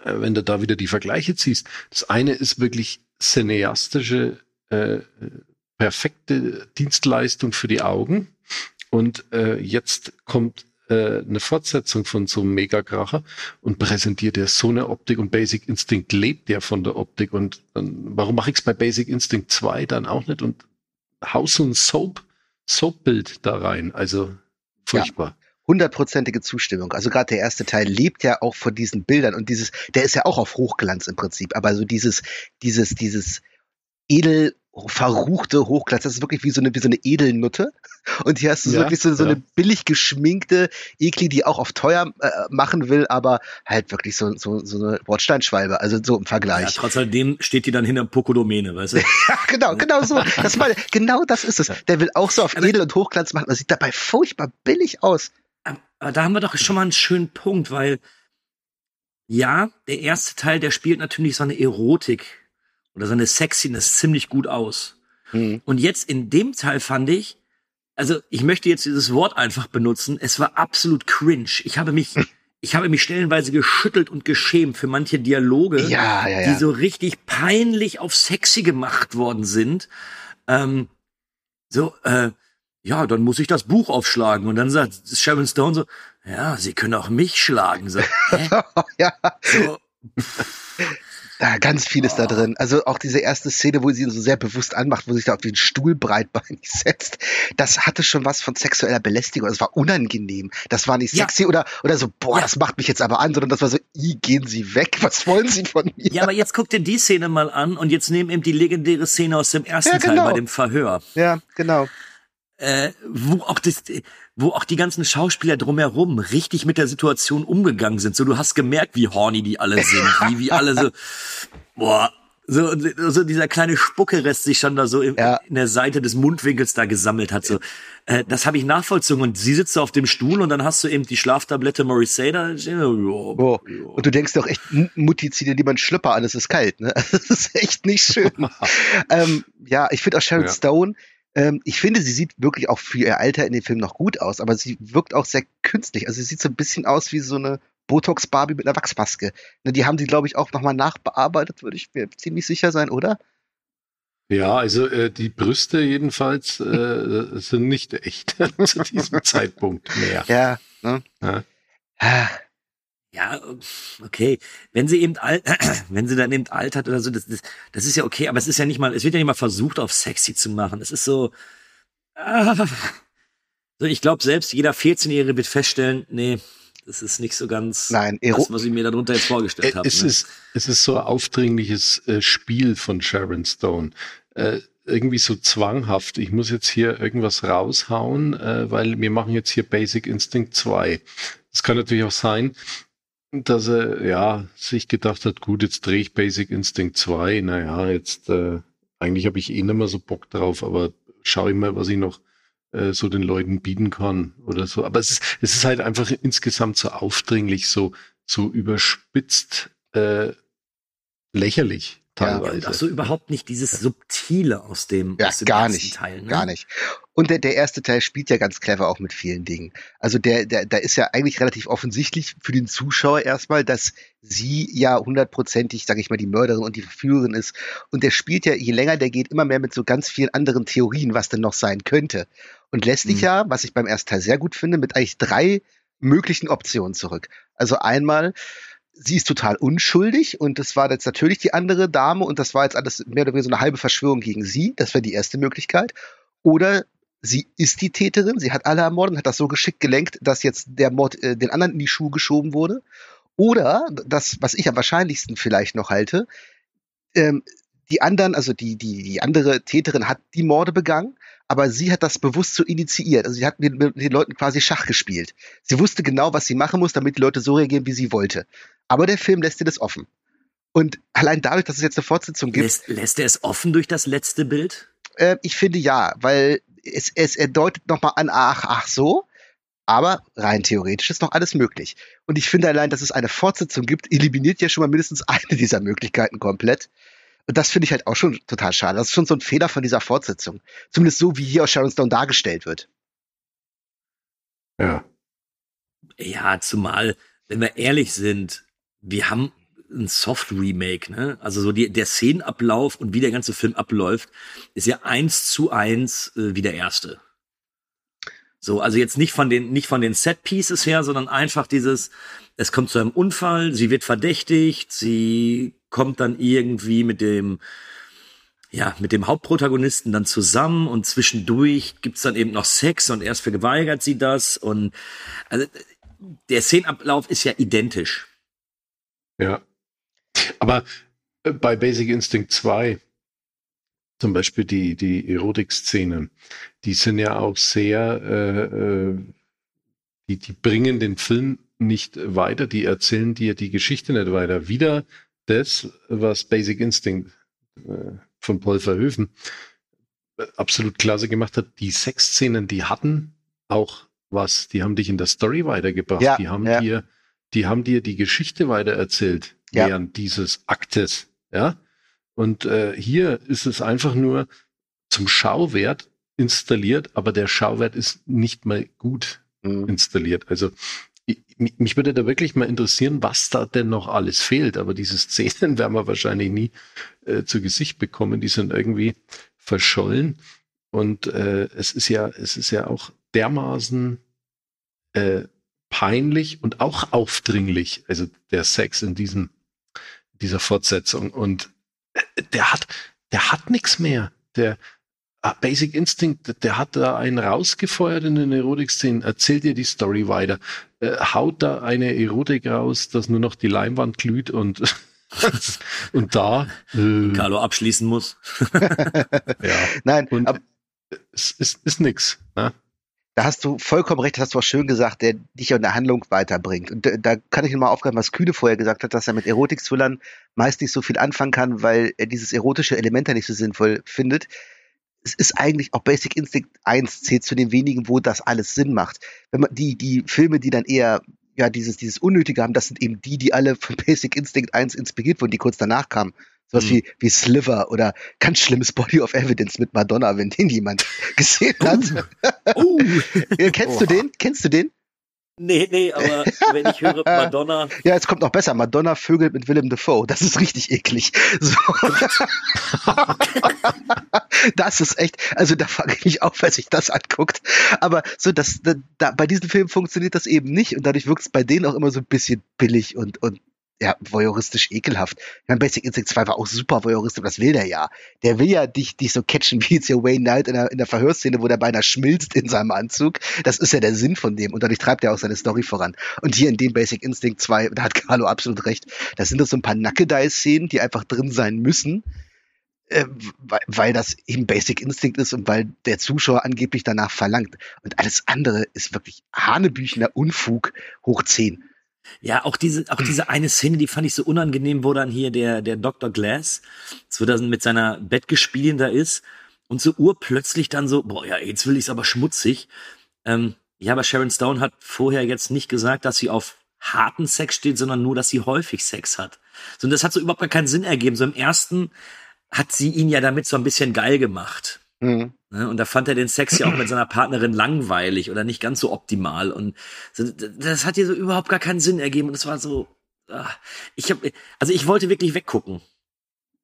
Äh, wenn du da wieder die Vergleiche ziehst, das eine ist wirklich cineastische, äh, perfekte Dienstleistung für die Augen. Und äh, jetzt kommt äh, eine Fortsetzung von so einem Megakracher und präsentiert ja so eine Optik und Basic Instinct lebt ja von der Optik und dann, warum mache ich es bei Basic Instinct 2 dann auch nicht und hau so ein Soap, Soap-Bild da rein, also furchtbar. Ja hundertprozentige Zustimmung. Also gerade der erste Teil lebt ja auch von diesen Bildern und dieses, der ist ja auch auf Hochglanz im Prinzip, aber so dieses, dieses, dieses edel verruchte Hochglanz. Das ist wirklich wie so eine, wie so eine Edelnutte. Und hier hast du ja, wirklich so, so ja. eine billig geschminkte Ekli, die auch auf teuer äh, machen will, aber halt wirklich so, so, so eine Bordsteinschwalbe. Also so im Vergleich. Ja, trotz alledem steht die dann hinter Pokodomene, weißt du? (laughs) ja, genau, genau so. Das mal, genau das ist es. Der will auch so auf Edel und Hochglanz machen. Das sieht dabei furchtbar billig aus. Aber da haben wir doch schon mal einen schönen Punkt, weil ja, der erste Teil, der spielt natürlich so eine Erotik oder seine Sexiness ziemlich gut aus. Mhm. Und jetzt in dem Teil fand ich, also ich möchte jetzt dieses Wort einfach benutzen, es war absolut cringe. Ich habe mich, (laughs) ich habe mich stellenweise geschüttelt und geschämt für manche Dialoge, ja, ja, ja. die so richtig peinlich auf sexy gemacht worden sind. Ähm, so, äh, ja, dann muss ich das Buch aufschlagen. Und dann sagt Sharon Stone so, ja, Sie können auch mich schlagen. So, (laughs) hä? ja. So, (laughs) da ganz vieles da drin. Also auch diese erste Szene, wo sie ihn so sehr bewusst anmacht, wo sich da auf den Stuhl breitbeinig (laughs) setzt, das hatte schon was von sexueller Belästigung. Das war unangenehm. Das war nicht sexy ja. oder, oder so, boah, ja. das macht mich jetzt aber an, sondern das war so, i, gehen Sie weg, was wollen Sie von mir? Ja, aber jetzt guck dir die Szene mal an und jetzt nehmen eben die legendäre Szene aus dem ersten ja, genau. Teil bei dem Verhör. Ja, genau. Äh, wo auch das, wo auch die ganzen Schauspieler drumherum richtig mit der Situation umgegangen sind. So, du hast gemerkt, wie horny die alle sind, (laughs) wie, wie alle so, boah, so, so dieser kleine Spuckerest sich schon da so in, ja. in der Seite des Mundwinkels da gesammelt hat. So, äh, das habe ich nachvollzogen. Und sie sitzt auf dem Stuhl und dann hast du eben die Schlaftablette Morrissey da. Oh, oh. Und du denkst doch echt, Mutti, zieh dir lieber einen Schlüpper an, es ist kalt. Ne? (laughs) Das ist echt nicht schön. (laughs) ähm, ja, ich finde auch Sharon ja. Stone, ähm, ich finde, sie sieht wirklich auch für ihr Alter in dem Film noch gut aus, aber sie wirkt auch sehr künstlich. Also sie sieht so ein bisschen aus wie so eine Botox-Barbie mit einer Wachsmaske. Ne, die haben sie, glaube ich, auch nochmal nachbearbeitet, würde ich mir ziemlich sicher sein, oder? Ja, also äh, die Brüste jedenfalls äh, sind nicht echt (laughs) zu diesem Zeitpunkt mehr. Ja, ne? ja. Ja, okay. Wenn sie eben alt, (clears throat) wenn sie dann eben alt hat oder so, das, das, das ist ja okay, aber es ist ja nicht mal, es wird ja nicht mal versucht, auf sexy zu machen. Es ist so, ah, so ich glaube, selbst jeder 14-Jährige wird feststellen, nee, das ist nicht so ganz Nein, das, was ich mir darunter jetzt vorgestellt habe. Es, ne? ist, es ist so ein aufdringliches äh, Spiel von Sharon Stone. Äh, irgendwie so zwanghaft. Ich muss jetzt hier irgendwas raushauen, äh, weil wir machen jetzt hier Basic Instinct 2. Es kann natürlich auch sein, dass er ja sich gedacht hat, gut, jetzt drehe ich Basic Instinct 2. Naja, jetzt äh, eigentlich habe ich eh nicht mehr so Bock drauf, aber schau ich mal, was ich noch äh, so den Leuten bieten kann oder so. Aber es ist, es ist halt einfach insgesamt so aufdringlich, so, so überspitzt, äh, lächerlich teilweise. Ach so, überhaupt nicht dieses Subtile aus dem, Ja, aus dem gar ersten nicht. Teil. Ne? Gar nicht. Und der, der erste Teil spielt ja ganz clever auch mit vielen Dingen. Also der, der, da ist ja eigentlich relativ offensichtlich für den Zuschauer erstmal, dass sie ja hundertprozentig, sage ich mal, die Mörderin und die Verführerin ist. Und der spielt ja, je länger der geht, immer mehr mit so ganz vielen anderen Theorien, was denn noch sein könnte. Und lässt sich Mhm. ja, was ich beim ersten Teil sehr gut finde, mit eigentlich drei möglichen Optionen zurück. Also einmal, sie ist total unschuldig und das war jetzt natürlich die andere Dame und das war jetzt alles mehr oder weniger so eine halbe Verschwörung gegen sie. Das wäre die erste Möglichkeit. Oder sie ist die Täterin, sie hat alle ermordet und hat das so geschickt gelenkt, dass jetzt der Mord äh, den anderen in die Schuhe geschoben wurde. Oder das, was ich am wahrscheinlichsten vielleicht noch halte, ähm, die anderen, also die, die, die andere Täterin hat die Morde begangen, aber sie hat das bewusst so initiiert. Also sie hat mit, mit den Leuten quasi Schach gespielt. Sie wusste genau, was sie machen muss, damit die Leute so reagieren, wie sie wollte. Aber der Film lässt ihr das offen. Und allein dadurch, dass es jetzt eine Fortsetzung gibt, Lässt, lässt er es offen durch das letzte Bild? äh, ich finde ja, weil es, es er deutet nochmal an, ach, ach so, aber rein theoretisch ist noch alles möglich. Und ich finde allein, dass es eine Fortsetzung gibt, eliminiert ja schon mal mindestens (laughs) eine dieser Möglichkeiten komplett. Und das finde ich halt auch schon total schade. Das ist schon so ein Fehler von dieser Fortsetzung. Zumindest so, wie hier aus Sharon Stone dargestellt wird. Ja. Ja, zumal, wenn wir ehrlich sind, wir haben ein Soft-Remake, ne? Also so die, der Szenenablauf und wie der ganze Film abläuft, ist ja eins zu eins äh, wie der erste. So, also jetzt nicht von den, nicht von den Set-Pieces her, sondern einfach dieses, es kommt zu einem Unfall, sie wird verdächtigt, sie kommt dann irgendwie mit dem, ja, mit dem Hauptprotagonisten dann zusammen und zwischendurch gibt's dann eben noch Sex und erst verweigert sie das und also der Szenenablauf ist ja identisch. Ja. Aber äh, bei Basic Instinct 2, zum Beispiel die, die Erotik-Szenen, die sind ja auch sehr, äh, äh, die, die bringen den Film nicht weiter, die erzählen dir die Geschichte nicht weiter. Wieder das, was Basic Instinct äh, von Paul Verhoeven äh, absolut klasse gemacht hat. Die Sexszenen, die hatten auch was, die haben dich in der Story weitergebracht, Ja, die haben ja. dir, die haben dir die Geschichte weitererzählt Ja. während dieses Aktes, ja. Und äh, hier ist es einfach nur zum Schauwert installiert, aber der Schauwert ist nicht mal gut Mhm. installiert. Also ich, mich würde da wirklich mal interessieren, was da denn noch alles fehlt. Aber diese Szenen (laughs) werden wir wahrscheinlich nie äh, zu Gesicht bekommen. Die sind irgendwie verschollen. Und äh, es ist ja, es ist ja auch dermaßen äh, peinlich und auch aufdringlich. Also der Sex in diesem dieser Fortsetzung. Und äh, der hat, der hat nichts mehr. Der ah, Basic Instinct, der hat da einen rausgefeuert in den Erotik-Szenen, erzählt dir die Story weiter, äh, haut da eine Erotik raus, dass nur noch die Leinwand glüht und (laughs) und da äh, Carlo abschließen muss. (laughs) ja, Nein, und aber es ist, ist nix. Ne? Da hast du vollkommen recht, das hast du auch schön gesagt, der dich in der Handlung weiterbringt. Und da, da kann ich nochmal aufgreifen, was Kühne vorher gesagt hat, dass er mit Erotik-Thrillern meist nicht so viel anfangen kann, weil er dieses erotische Element ja nicht so sinnvoll findet. Es ist eigentlich auch Basic Instinct 1 zählt zu den wenigen, wo das alles Sinn macht. Wenn man die, die Filme, die dann eher ja dieses, dieses Unnötige haben, das sind eben die, die alle von (laughs) Basic Instinct 1 inspiriert wurden, die kurz danach kamen. Sowas Mhm. wie, wie Sliver oder ganz schlimmes Body of Evidence mit Madonna, wenn den jemand (laughs) gesehen hat. Uh, (laughs) Ja, Kennst du Oha. den? Kennst du den? Nee, nee, aber wenn ich höre (laughs) Madonna. Ja, jetzt kommt noch besser. Madonna vögelt mit Willem Dafoe. Das ist richtig eklig. So. das ist echt, also da fange ich mich auf, wenn sich das anguckt. Aber so, das, da, da, bei diesen Filmen funktioniert das eben nicht und dadurch wirkt es bei denen auch immer so ein bisschen billig und, und ja, voyeuristisch ekelhaft. Ich meine, Basic Instinct 2 war auch super voyeuristisch, das will der ja. Der will ja dich, dich so catchen wie jetzt hier Wayne Knight in der, in der Verhörszene, wo der beinahe schmilzt in seinem Anzug. Das ist ja der Sinn von dem und dadurch treibt er auch seine Story voran. Und hier in dem Basic Instinct 2, da hat Carlo absolut recht, da sind das so ein paar Nackedei-Szenen, die einfach drin sein müssen, äh, weil, weil das eben Basic Instinct ist und weil der Zuschauer angeblich danach verlangt. Und alles andere ist wirklich hanebüchener Unfug hoch 10. Ja, auch diese, auch diese (clears throat) eine Szene, die fand ich so unangenehm, wo dann hier der, der Dr. Glass, so dann mit seiner Bettgespielin da ist und so urplötzlich dann so, boah, ja, jetzt will ich's aber schmutzig. Ähm, ja, aber Sharon Stone hat vorher jetzt nicht gesagt, dass sie auf harten Sex steht, sondern nur, dass sie häufig Sex hat. So, und das hat so überhaupt gar keinen Sinn ergeben. So im ersten hat sie ihn ja damit so ein bisschen geil gemacht. Mhm. Ne, und da fand er den Sex ja auch mit seiner Partnerin langweilig oder nicht ganz so optimal. Und das hat ihr so überhaupt gar keinen Sinn ergeben. Und es war so, ah, ich habe, also ich wollte wirklich weggucken.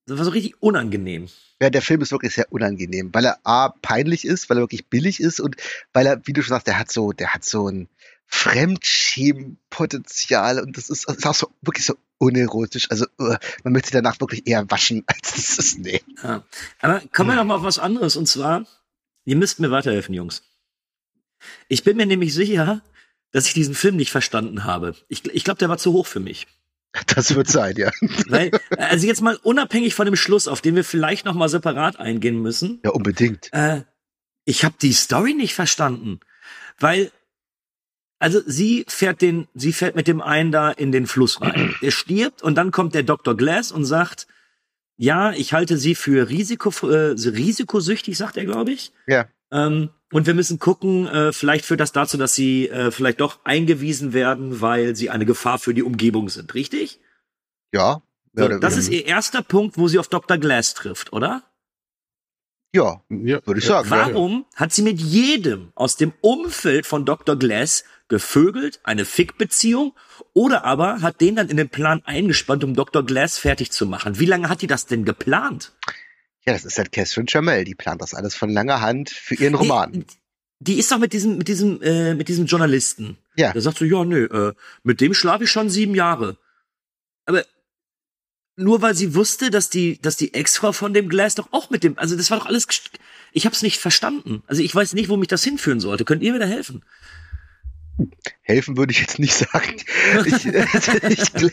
Das war so richtig unangenehm. Ja, der Film ist wirklich sehr unangenehm, weil er A, peinlich ist, weil er wirklich billig ist und weil er, wie du schon sagst, der hat so, der hat so ein Fremdschämenpotenzial und das ist, das ist auch so wirklich so unerotisch. Also uh, man möchte danach wirklich eher waschen, (laughs) als das ist. Nee. Ja. Aber kommen wir noch mal auf was anderes. Und zwar, ihr müsst mir weiterhelfen, Jungs. Ich bin mir nämlich sicher, dass ich diesen Film nicht verstanden habe. Ich, ich glaube, der war zu hoch für mich. Das wird sein, ja. (laughs) Weil, also jetzt mal unabhängig von dem Schluss, auf den wir vielleicht noch mal separat eingehen müssen. Ja, unbedingt. Äh, ich habe die Story nicht verstanden, weil also sie fährt den, sie fährt mit dem einen da in den Fluss rein. Der (clears throat) stirbt und dann kommt der Dr. Glass und sagt, ja, ich halte sie für Risiko, äh, risikosüchtig, sagt er, glaube ich. Ja. Ähm, und wir müssen gucken, äh, vielleicht führt das dazu, dass sie äh, vielleicht doch eingewiesen werden, weil sie eine Gefahr für die Umgebung sind, richtig? Ja. So, das ist ihr erster Punkt, wo sie auf Dr. Glass trifft, oder? Ja, ja würde ich sagen. Warum hat sie mit jedem aus dem Umfeld von Dr. Glass gevögelt, eine Fick-Beziehung, oder aber hat den dann in den Plan eingespannt, um Dr. Glass fertig zu machen? Wie lange hat die das denn geplant? Ja, das ist halt Catherine Chamel, die plant das alles von langer Hand für ihren Roman. Die, die ist doch mit diesem, mit diesem, äh, mit diesem Journalisten. Ja. Der sagt so, ja, nö, äh, mit dem schlafe ich schon sieben Jahre. Aber nur weil sie wusste, dass die, dass die Ex-Frau von dem Glass doch auch mit dem, also das war doch alles, ich habe es nicht verstanden. Also ich weiß nicht, wo mich das hinführen sollte. Könnt ihr mir da helfen? Helfen würde ich jetzt nicht sagen. Ich, (laughs) ich,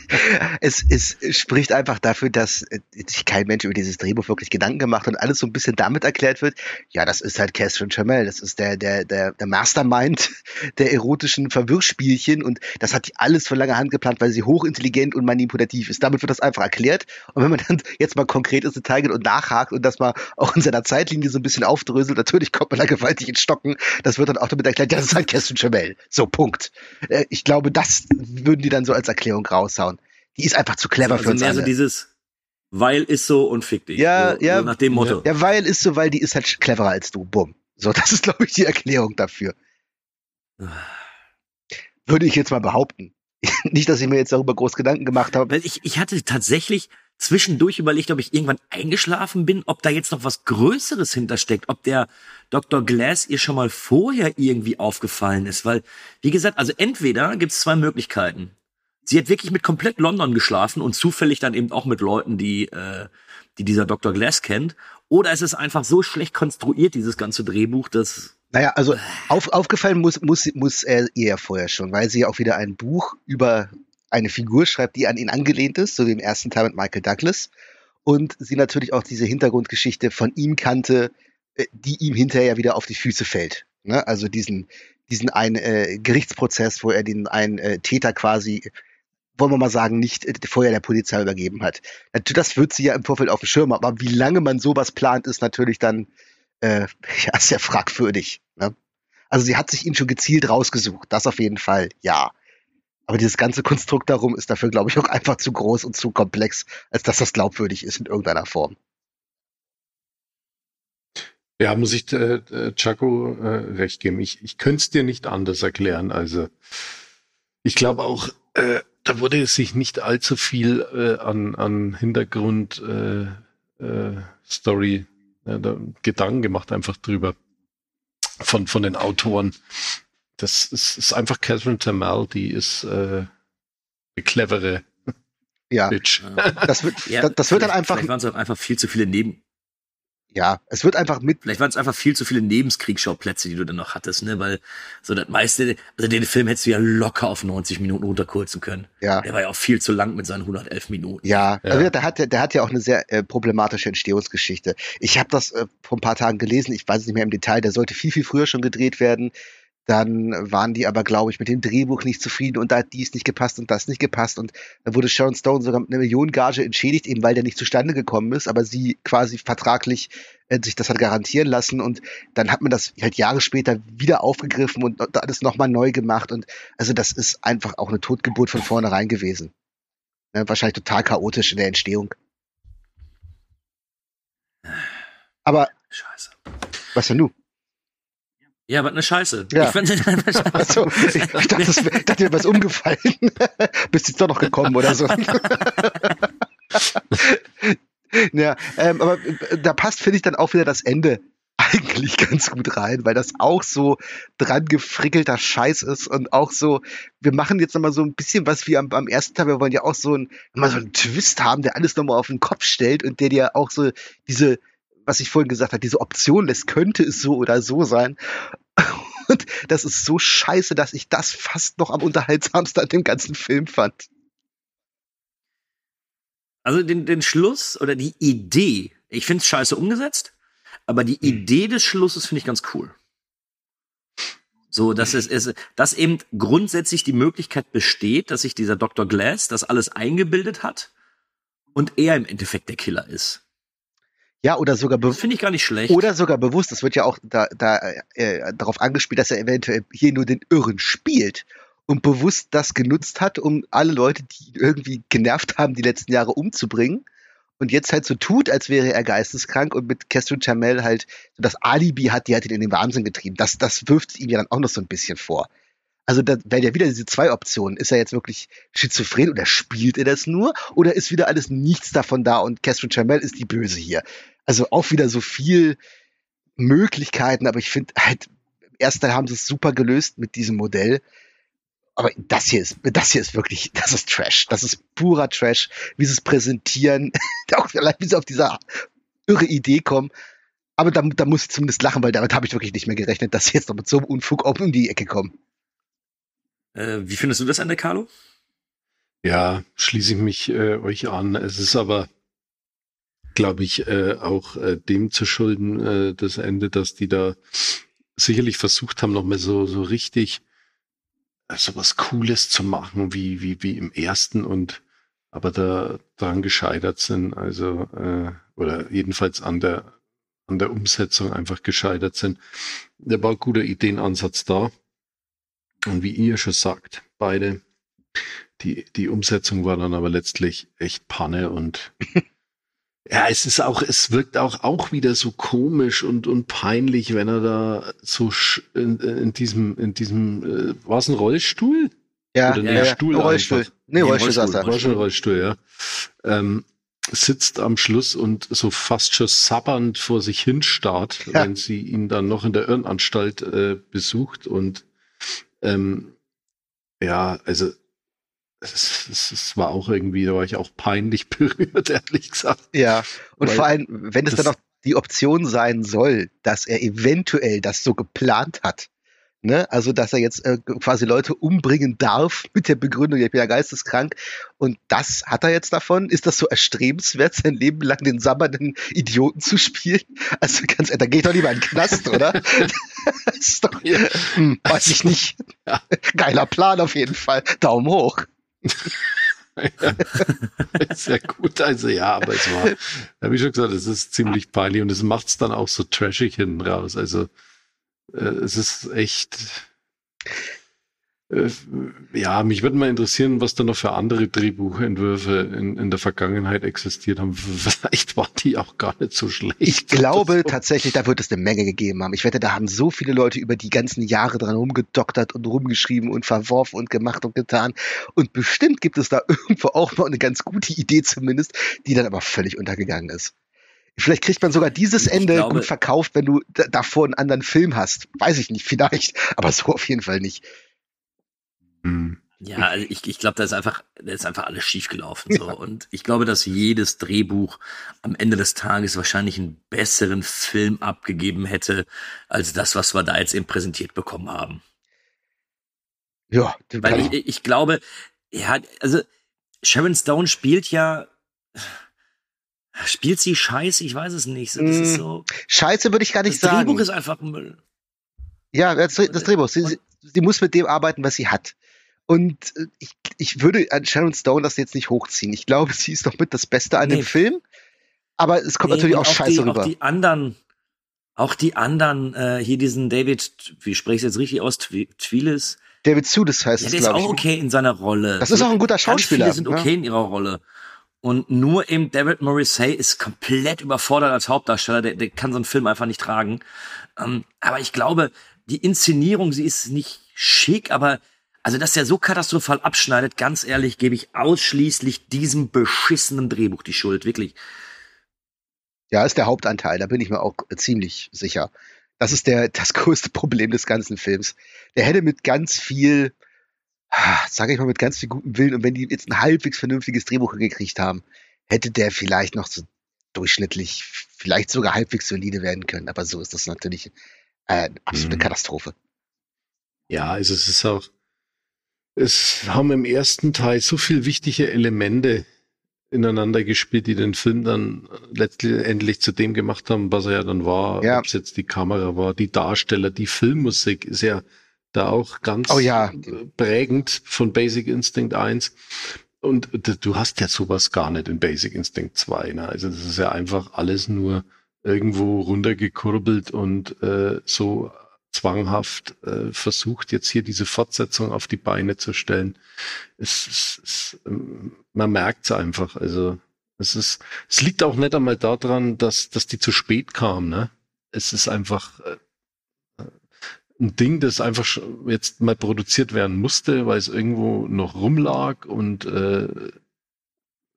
es, es spricht einfach dafür, dass sich kein Mensch über dieses Drehbuch wirklich Gedanken gemacht hat und alles so ein bisschen damit erklärt wird, ja, das ist halt Catherine Chamel, das ist der, der, der, der Mastermind der erotischen Verwirrspielchen und das hat die alles von langer Hand geplant, weil sie hochintelligent und manipulativ ist. Damit wird das einfach erklärt. Und wenn man dann jetzt mal konkret ins Detail geht und nachhakt und das mal auch in seiner Zeitlinie so ein bisschen aufdröselt, natürlich kommt man da gewaltig ins Stocken. Das wird dann auch damit erklärt, ja, das ist halt Catherine Chamel. So, Punkt. Äh, ich glaube, das würden die dann so als Erklärung raushauen. Die ist einfach zu clever also für uns mehr alle. so dieses weil ist so und fick dich. Ja, so, ja. So nach dem Motto. Ja, weil ist so, weil die ist halt cleverer als du. Bumm. So, das ist, glaube ich, die Erklärung dafür. Würde ich jetzt mal behaupten. (laughs) Nicht, dass ich mir jetzt darüber groß Gedanken gemacht habe. Weil ich, ich hatte tatsächlich zwischendurch überlegt, ob ich irgendwann eingeschlafen bin, ob da jetzt noch was Größeres hintersteckt, ob der Dr. Glass ihr schon mal vorher irgendwie aufgefallen ist. Weil, wie gesagt, also entweder gibt es zwei Möglichkeiten. Sie hat wirklich mit komplett London geschlafen und zufällig dann eben auch mit Leuten, die, äh, die dieser Dr. Glass kennt. Oder es ist einfach so schlecht konstruiert, dieses ganze Drehbuch, dass naja, also auf, aufgefallen muss, muss, muss er ihr ja vorher schon, weil sie ja auch wieder ein Buch über eine Figur schreibt, die an ihn angelehnt ist, so wie im ersten Teil mit Michael Douglas. Und sie natürlich auch diese Hintergrundgeschichte von ihm kannte, äh, die ihm hinterher wieder auf die Füße fällt. Ne? Also diesen, diesen einen äh, Gerichtsprozess, wo er den einen äh, Täter quasi, wollen wir mal sagen, nicht äh, vorher der Polizei übergeben hat. Das wird sie ja im Vorfeld auf dem Schirm aber wie lange man sowas plant, ist natürlich dann äh, (laughs) ja sehr fragwürdig. Ne? Also sie hat sich ihn schon gezielt rausgesucht, das auf jeden Fall, ja. Aber dieses ganze Konstrukt darum ist dafür, glaube ich, auch einfach zu groß und zu komplex, als dass das glaubwürdig ist in irgendeiner Form. Ja, muss ich äh, äh, Chaco äh, recht geben. Ich, ich könnte es dir nicht anders erklären. Also Ich glaube auch, äh, da wurde sich nicht allzu viel äh, an, an Hintergrund äh, äh, äh, Gedanken gemacht, einfach drüber von, von den Autoren. Das ist, ist einfach Catherine Tamel, die ist äh, eine clevere (laughs) ja. Bitch. Das wird, ja, das, das wird dann einfach. Vielleicht waren es auch einfach viel zu viele Neben. Ja, es wird einfach mit. Vielleicht waren es einfach viel zu viele Nebenskriegsschauplätze, die du dann noch hattest, ne? Weil so das meiste, also den Film hättest du ja locker auf 90 Minuten runterkürzen können. Ja. Der war ja auch viel zu lang mit seinen 111 Minuten. Ja, ja. Also der hat ja, der hat ja auch eine sehr äh, problematische Entstehungsgeschichte. Ich habe das äh, vor ein paar Tagen gelesen. Ich weiß es nicht mehr im Detail. Der sollte viel viel früher schon gedreht werden. Dann waren die aber, glaube ich, mit dem Drehbuch nicht zufrieden und da hat dies nicht gepasst und das nicht gepasst. Und dann wurde Sharon Stone sogar mit einer Millionengage entschädigt, eben weil der nicht zustande gekommen ist, aber sie quasi vertraglich äh, sich das hat garantieren lassen. Und dann hat man das halt Jahre später wieder aufgegriffen und alles nochmal neu gemacht. Und also das ist einfach auch eine Totgeburt von vornherein gewesen. Ja, wahrscheinlich total chaotisch in der Entstehung. Aber. Scheiße. Was denn du? Ja, was eine Scheiße. Ja. Ich fand. Also, (laughs) ich dachte, das, ich dachte, dir was umgefallen. (laughs) Bist jetzt doch noch gekommen oder so. (laughs) ja, ähm, aber äh, da passt, finde ich, dann auch wieder das Ende eigentlich ganz gut rein, weil das auch so dran gefrickelter Scheiß ist und auch so, wir machen jetzt nochmal so ein bisschen was wie am, am ersten Tag, wir wollen ja auch so, ein, mal so einen Twist haben, der alles nochmal auf den Kopf stellt und der dir auch so diese, was ich vorhin gesagt habe, diese Option lässt, könnte es so oder so sein. (laughs) Und das ist so scheiße, dass ich das fast noch am unterhaltsamsten an dem ganzen Film fand. Also den, den Schluss oder die Idee, ich finde es scheiße umgesetzt, aber die Idee des Schlusses finde ich ganz cool. So, dass es, es, dass eben grundsätzlich die Möglichkeit besteht, dass sich dieser Dr. Glass das alles eingebildet hat und er im Endeffekt der Killer ist. Ja, oder sogar finde ich gar nicht schlecht. Oder sogar bewusst. Das wird ja auch da, da äh, darauf angespielt, dass er eventuell hier nur den Irren spielt und bewusst das genutzt hat, um alle Leute, die irgendwie genervt haben, die letzten Jahre umzubringen. Und jetzt halt so tut, als wäre er geisteskrank und mit Catherine Chamel halt so das Alibi hat, die hat ihn in den Wahnsinn getrieben. Das, das wirft ihm ja dann auch noch so ein bisschen vor. Also da wären ja wieder diese zwei Optionen. Ist er jetzt wirklich schizophren oder spielt er das nur? Oder ist wieder alles nichts davon da und Catherine Chamel ist die Böse hier? Also auch wieder so viel Möglichkeiten, aber ich finde halt, im ersten Teil haben sie es super gelöst mit diesem Modell. Aber das hier ist, das hier ist wirklich, (laughs) das ist Trash. Das ist purer Trash, wie sie es präsentieren. (laughs) auch vielleicht, wie sie auf diese irre Idee kommen. Aber da, da muss ich zumindest lachen, weil damit habe ich wirklich nicht mehr gerechnet, dass sie jetzt noch mit so einem Unfug auch um die Ecke kommen. Äh, wie findest du das Ende, Carlo? Ja, schließe ich mich äh, euch an. Es ist aber, glaube ich, äh, auch äh, dem zu schulden, äh, das Ende, dass die da sicherlich versucht haben, nochmal so, so richtig äh, so was Cooles zu machen, wie, wie, wie im ersten und aber da daran gescheitert sind, also äh, oder jedenfalls an der an der Umsetzung einfach gescheitert sind. Da war ein guter Ideenansatz da. Und wie ihr schon sagt, beide, die, die Umsetzung war dann aber letztlich echt Panne und (laughs) ja, es ist auch, es wirkt auch, auch wieder so komisch und, und peinlich, wenn er da so in, in diesem, in diesem, äh, war es ein Rollstuhl? Ja, Oder ja, nee, ja. Stuhl Rollstuhl. einfach. Nee, Rollstuhl saß er. Rollstuhl, Rollstuhl, ja. Ähm, sitzt am Schluss und so fast schon sabbernd vor sich hin starrt, Ja. wenn sie ihn dann noch in der Irrenanstalt äh, besucht und ähm, ja, also es, war auch irgendwie, da war ich auch peinlich (laughs) berührt, ehrlich gesagt. Ja, und Weil vor allem, wenn es dann noch die Option sein soll, dass er eventuell das so geplant hat, ne, also dass er jetzt äh, quasi Leute umbringen darf (laughs) mit der Begründung, ich bin ja geisteskrank und das hat er jetzt davon, ist das so erstrebenswert, sein Leben lang den sabbernden Idioten zu spielen? Also ganz ehrlich, da geht doch lieber in den Knast, oder? (laughs) das ist doch, hm, weiß ich nicht. Ja. Geiler Plan auf jeden Fall, Daumen hoch. Sehr (laughs) gut, also ja, aber es war, habe ich schon gesagt, es ist ziemlich peinlich und es macht es dann auch so trashig hinten raus. Also äh, es ist echt. Äh, ja, mich würde mal interessieren, was da noch für andere Drehbuchentwürfe in, in der Vergangenheit existiert haben. (laughs) Vielleicht waren die auch gar nicht so schlecht. Ich glaube so. tatsächlich, da wird es eine Menge gegeben haben. Ich wette, da haben so viele Leute über die ganzen Jahre dran rumgedoktert und rumgeschrieben und verworfen und gemacht und getan. Und bestimmt gibt es da (laughs) irgendwo auch noch eine ganz gute Idee zumindest, die dann aber völlig untergegangen ist. Vielleicht kriegt man sogar dieses Ende glaube, gut verkauft, wenn du davor einen anderen Film hast. Weiß ich nicht, vielleicht, aber so auf jeden Fall nicht. Hm. Ja, also ich, ich glaube, da ist einfach, da ist einfach alles schiefgelaufen. So. Ja. Und ich glaube, dass jedes Drehbuch am Ende des Tages wahrscheinlich einen besseren Film abgegeben hätte, als das, was wir da jetzt eben präsentiert bekommen haben. Ja, weil ich, ich glaube, ja, also Sharon Stone spielt ja, spielt sie scheiße, ich weiß es nicht. Das ist hm. so. Scheiße würde ich gar nicht das sagen. Das Drehbuch ist einfach Müll. Ja, das, das Drehbuch. Sie, sie muss mit dem arbeiten, was sie hat. Und äh, ich, ich würde an Sharon Stone das jetzt nicht hochziehen. Ich glaube, sie ist doch mit das Beste an nee. dem Film. Aber es kommt nee, natürlich auch, auch scheiße die, rüber. Auch die anderen, auch die anderen, äh, hier diesen David, wie spreche ich jetzt richtig aus, Twilis? David Sudes heißt ja, es, Der ist auch okay in seiner Rolle. Das ist auch ein guter Schauspieler. Ganz viele sind okay ja. in ihrer Rolle. Und nur eben David Morrissey ist komplett überfordert als Hauptdarsteller. Der, der kann so einen Film einfach nicht tragen. Ähm, aber ich glaube, die Inszenierung, sie ist nicht schick, aber also, dass der so katastrophal abschneidet, ganz ehrlich, gebe ich ausschließlich diesem beschissenen Drehbuch die Schuld, wirklich. Ja, ist der Hauptanteil, da bin ich mir auch ziemlich sicher. Das ist der, das (laughs) größte Problem des ganzen Films. Der hätte mit ganz viel, sage ich mal, mit ganz viel gutem Willen und wenn die jetzt ein halbwegs vernünftiges Drehbuch gekriegt haben, hätte der vielleicht noch so durchschnittlich, vielleicht sogar halbwegs solide werden können. Aber so ist das natürlich äh, absolute mhm. Katastrophe. Ja, also es ist auch, es haben im ersten Teil so viele wichtige Elemente ineinander gespielt, die den Film dann letztendlich zu dem gemacht haben, was er ja dann war. Ja. Ob es jetzt die Kamera war, die Darsteller, die Filmmusik ist ja da auch ganz oh ja. prägend von Basic Instinct 1. Und du hast ja sowas gar nicht in Basic Instinct 2. Ne? Also das ist ja einfach alles nur irgendwo runtergekurbelt und äh, so zwanghaft äh, versucht, jetzt hier diese Fortsetzung auf die Beine zu stellen. Es, es, es, ähm, man merkt es einfach. Also es ist, es liegt auch nicht einmal daran, dass, dass die zu spät kam. Ne? Es ist einfach äh, ein Ding, das einfach jetzt mal produziert werden musste, weil es irgendwo noch rumlag und äh,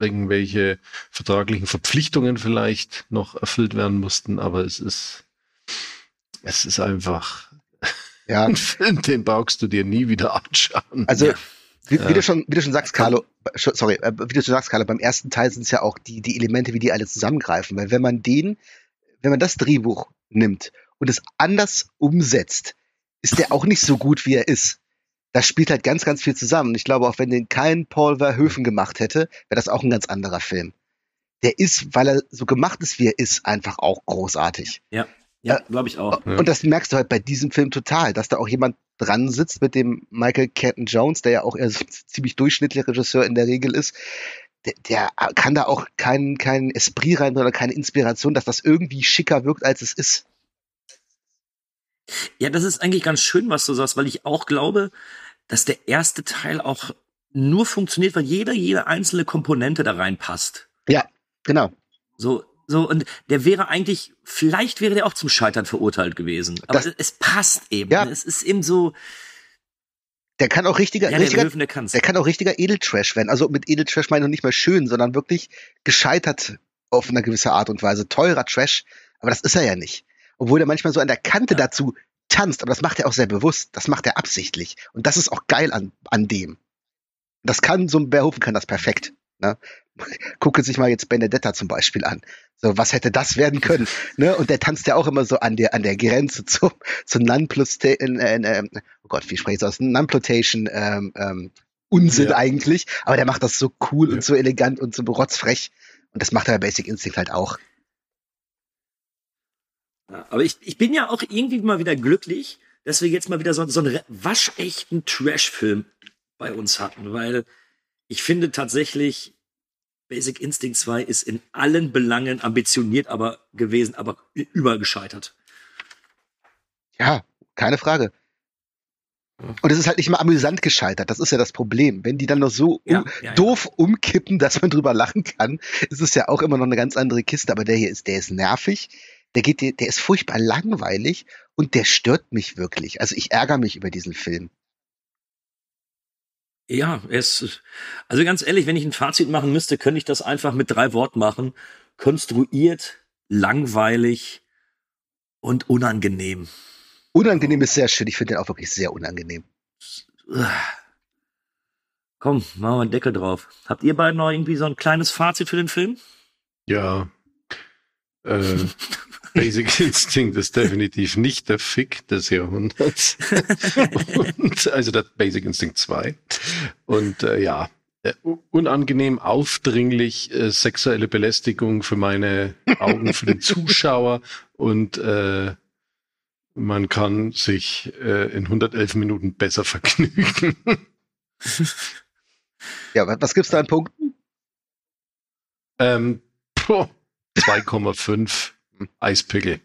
irgendwelche vertraglichen Verpflichtungen vielleicht noch erfüllt werden mussten. Aber es ist es ist einfach ja. (laughs) ein Film, den brauchst du dir nie wieder anschauen. Also, ja. wie, wie, du schon, wie du schon sagst, Carlo, sorry, äh, wie du schon sagst, Carlo, beim ersten Teil sind es ja auch die, die Elemente, wie die alle zusammengreifen. Weil wenn man den, wenn man das Drehbuch nimmt und es anders umsetzt, ist der auch nicht so gut, wie er ist. Das spielt halt ganz, ganz viel zusammen. Ich glaube, auch wenn den kein Paul Verhoeven gemacht hätte, wäre das auch ein ganz anderer Film. Der ist, weil er so gemacht ist, wie er ist, einfach auch großartig. Ja. Ja, glaube ich auch. Und das merkst du halt bei diesem Film total, dass da auch jemand dran sitzt mit dem Michael Canton Jones, der ja auch eher so (laughs) ziemlich durchschnittlicher Regisseur in der Regel ist. Der, der kann da auch keinen kein Esprit rein oder keine Inspiration, dass das irgendwie schicker wirkt, als es ist. Ja, das ist eigentlich ganz schön, was du sagst, weil ich auch glaube, dass der erste Teil auch nur funktioniert, weil jeder, jede einzelne Komponente da reinpasst. Ja, genau. So, so, und der wäre eigentlich, vielleicht wäre der auch zum Scheitern verurteilt gewesen. Aber das, es passt eben. Ja. Es ist eben so. Der kann auch richtiger, ja, richtiger der, der, der kann auch richtiger Edeltrash werden. Also mit Edeltrash meine ich nicht mehr schön, sondern wirklich gescheitert auf eine gewisse Art und Weise. Teurer Trash, aber das ist er ja nicht. Obwohl er manchmal so an der Kante ja. dazu tanzt, aber das macht er auch sehr bewusst. Das macht er absichtlich. Und das ist auch geil an, an dem. Das kann, so ein Verhoeven kann das perfekt. Ne? (laughs) Gucke sich mal jetzt Benedetta zum Beispiel an. So, was hätte das werden können? (laughs) ne? Und der tanzt ja auch immer so an der, an der Grenze (laughs) zu, zu Nonplutation, äh, äh, oh Gott, wie spreche ich aus? Nonplutation, ähm, ähm, Unsinn ja. eigentlich. Aber der macht das so cool ja. und so elegant und so rotzfrech. Und das macht er bei Basic Instinct halt auch. Ja, aber ich, ich bin ja auch irgendwie mal wieder glücklich, dass wir jetzt mal wieder so, so einen waschechten Trash-Film bei uns hatten, weil ich finde tatsächlich, Basic Instinct 2 ist in allen Belangen ambitioniert aber gewesen, aber übergescheitert. Ja, keine Frage. Und es ist halt nicht mal amüsant gescheitert. Das ist ja das Problem. Wenn die dann noch so Ja, um, ja, ja. doof umkippen, dass man drüber lachen kann, ist es ja auch immer noch eine ganz andere Kiste. Aber der hier ist, der ist nervig. Der geht, der, der ist furchtbar langweilig und der stört mich wirklich. Also ich ärgere mich über diesen Film. Ja, es, also ganz ehrlich, wenn ich ein Fazit machen müsste, könnte ich das einfach mit drei Worten machen. Konstruiert, langweilig und unangenehm. Unangenehm ist sehr schön. Ich finde den auch wirklich sehr unangenehm. Komm, machen wir einen Deckel drauf. Habt ihr beiden noch irgendwie so ein kleines Fazit für den Film? Ja. Äh, (laughs) Basic Instinct ist definitiv nicht der Fick des Jahrhunderts. (laughs) Und, also der Basic Instinct 2. Und äh, ja, äh, unangenehm, aufdringlich, äh, sexuelle Belästigung für meine Augen, für den Zuschauer und äh, man kann sich äh, in 111 Minuten besser vergnügen. Ja, was, was gibt's da an Punkten? ähm, puh, 2,5 Eispickel.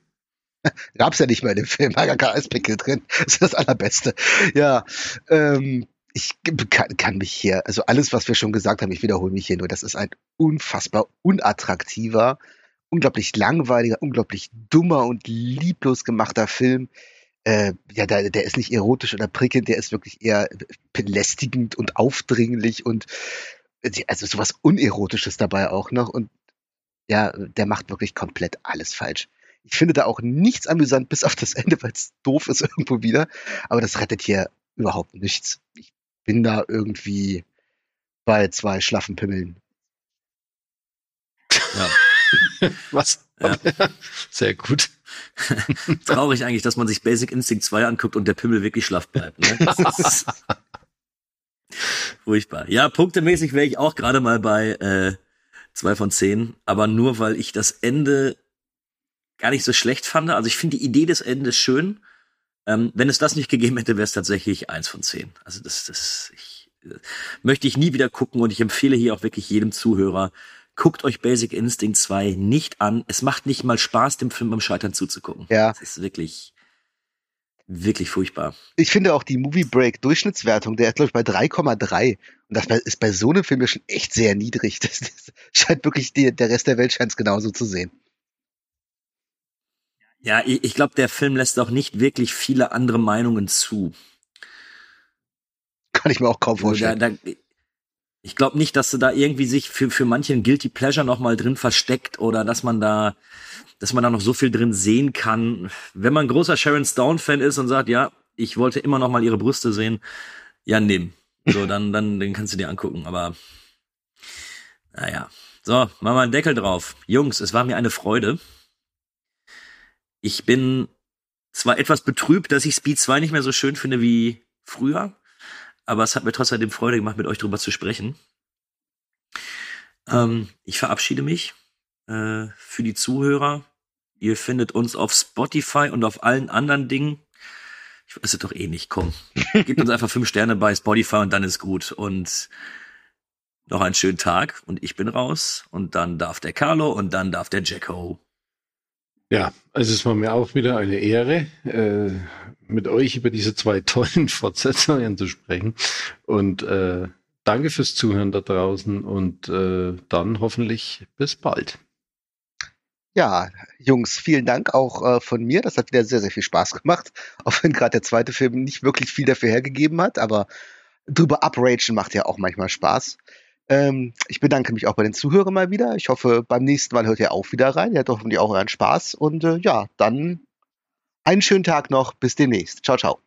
(laughs) Gab's ja nicht mehr in dem Film, war gar kein Eispickel drin. (laughs) Das ist das Allerbeste. Ja, ähm, ich kann, kann mich hier, also alles, was wir schon gesagt haben, ich wiederhole mich hier nur, das ist ein unfassbar unattraktiver, unglaublich langweiliger, unglaublich dummer und lieblos gemachter Film. Äh, ja, der, der ist nicht erotisch oder prickelnd, der ist wirklich eher belästigend und aufdringlich und also sowas Unerotisches dabei auch noch. Und ja, der macht wirklich komplett alles falsch. Ich finde da auch nichts amüsant, bis auf das Ende, weil es doof ist (laughs) irgendwo wieder. Aber das rettet hier überhaupt nichts. Ich bin da irgendwie bei zwei schlaffen Pimmeln. Ja. (laughs) Was? Ja. Sehr gut. (laughs) Traurig eigentlich, dass man sich Basic Instinct 2 anguckt und der Pimmel wirklich schlaff bleibt. Ne? Das ist furchtbar. Ja, punktemäßig wäre ich auch gerade mal bei äh, zwei von zehn, aber nur weil ich das Ende gar nicht so schlecht fand. Also ich finde die Idee des Endes schön. Ähm, wenn es das nicht gegeben hätte, wäre es tatsächlich eins von zehn. Also das, das ich, äh, möchte ich nie wieder gucken und ich empfehle hier auch wirklich jedem Zuhörer, guckt euch Basic Instinct 2 nicht an. Es macht nicht mal Spaß, dem Film beim Scheitern zuzugucken. Ja. Das ist wirklich, wirklich furchtbar. Ich finde auch die Movie Break Durchschnittswertung, der ist glaube ich bei 3,3 und das ist bei so einem Film ja schon echt sehr niedrig. Das, das scheint wirklich die, der Rest der Welt scheint es genauso zu sehen. Ja, ich, ich glaube, der Film lässt auch nicht wirklich viele andere Meinungen zu. Kann ich mir auch kaum Da, vorstellen. da, ich glaube nicht, dass du da irgendwie sich für, für manche ein Guilty Pleasure noch mal drin versteckt oder dass man da, dass man da noch so viel drin sehen kann. Wenn man großer Sharon Stone Fan ist und sagt, ja, ich wollte immer noch mal ihre Brüste sehen, ja, nimm. So, dann, dann, den kannst du dir angucken, aber, naja. So, machen wir einen Deckel drauf. Jungs, es war mir eine Freude. Ich bin zwar etwas betrübt, dass ich Speed 2 nicht mehr so schön finde wie früher, aber es hat mir trotzdem Freude gemacht, mit euch drüber zu sprechen. Ähm, ich verabschiede mich äh, für die Zuhörer. Ihr findet uns auf Spotify und auf allen anderen Dingen. Ich weiß es doch eh nicht, komm. (laughs) Gebt uns einfach fünf Sterne bei Spotify und dann ist gut. Und noch einen schönen Tag und ich bin raus. Und dann darf der Carlo und dann darf der Jacko. Ja, also es war mir auch wieder eine Ehre, äh, mit euch über diese zwei tollen (laughs) Fortsetzungen zu sprechen. Und äh, danke fürs Zuhören da draußen und äh, dann hoffentlich bis bald. Ja, Jungs, vielen Dank auch äh, von mir. Das hat wieder sehr, sehr viel Spaß gemacht. (laughs) Auch wenn gerade der zweite Film nicht wirklich viel dafür hergegeben hat, aber drüber upragen macht ja auch manchmal Spaß. Ähm, ich bedanke mich auch bei den Zuhörern mal wieder. Ich hoffe, beim nächsten Mal hört ihr auch wieder rein. Ihr habt hoffentlich auch euren Spaß. Und äh, ja, dann einen schönen Tag noch. Bis demnächst. Ciao, ciao.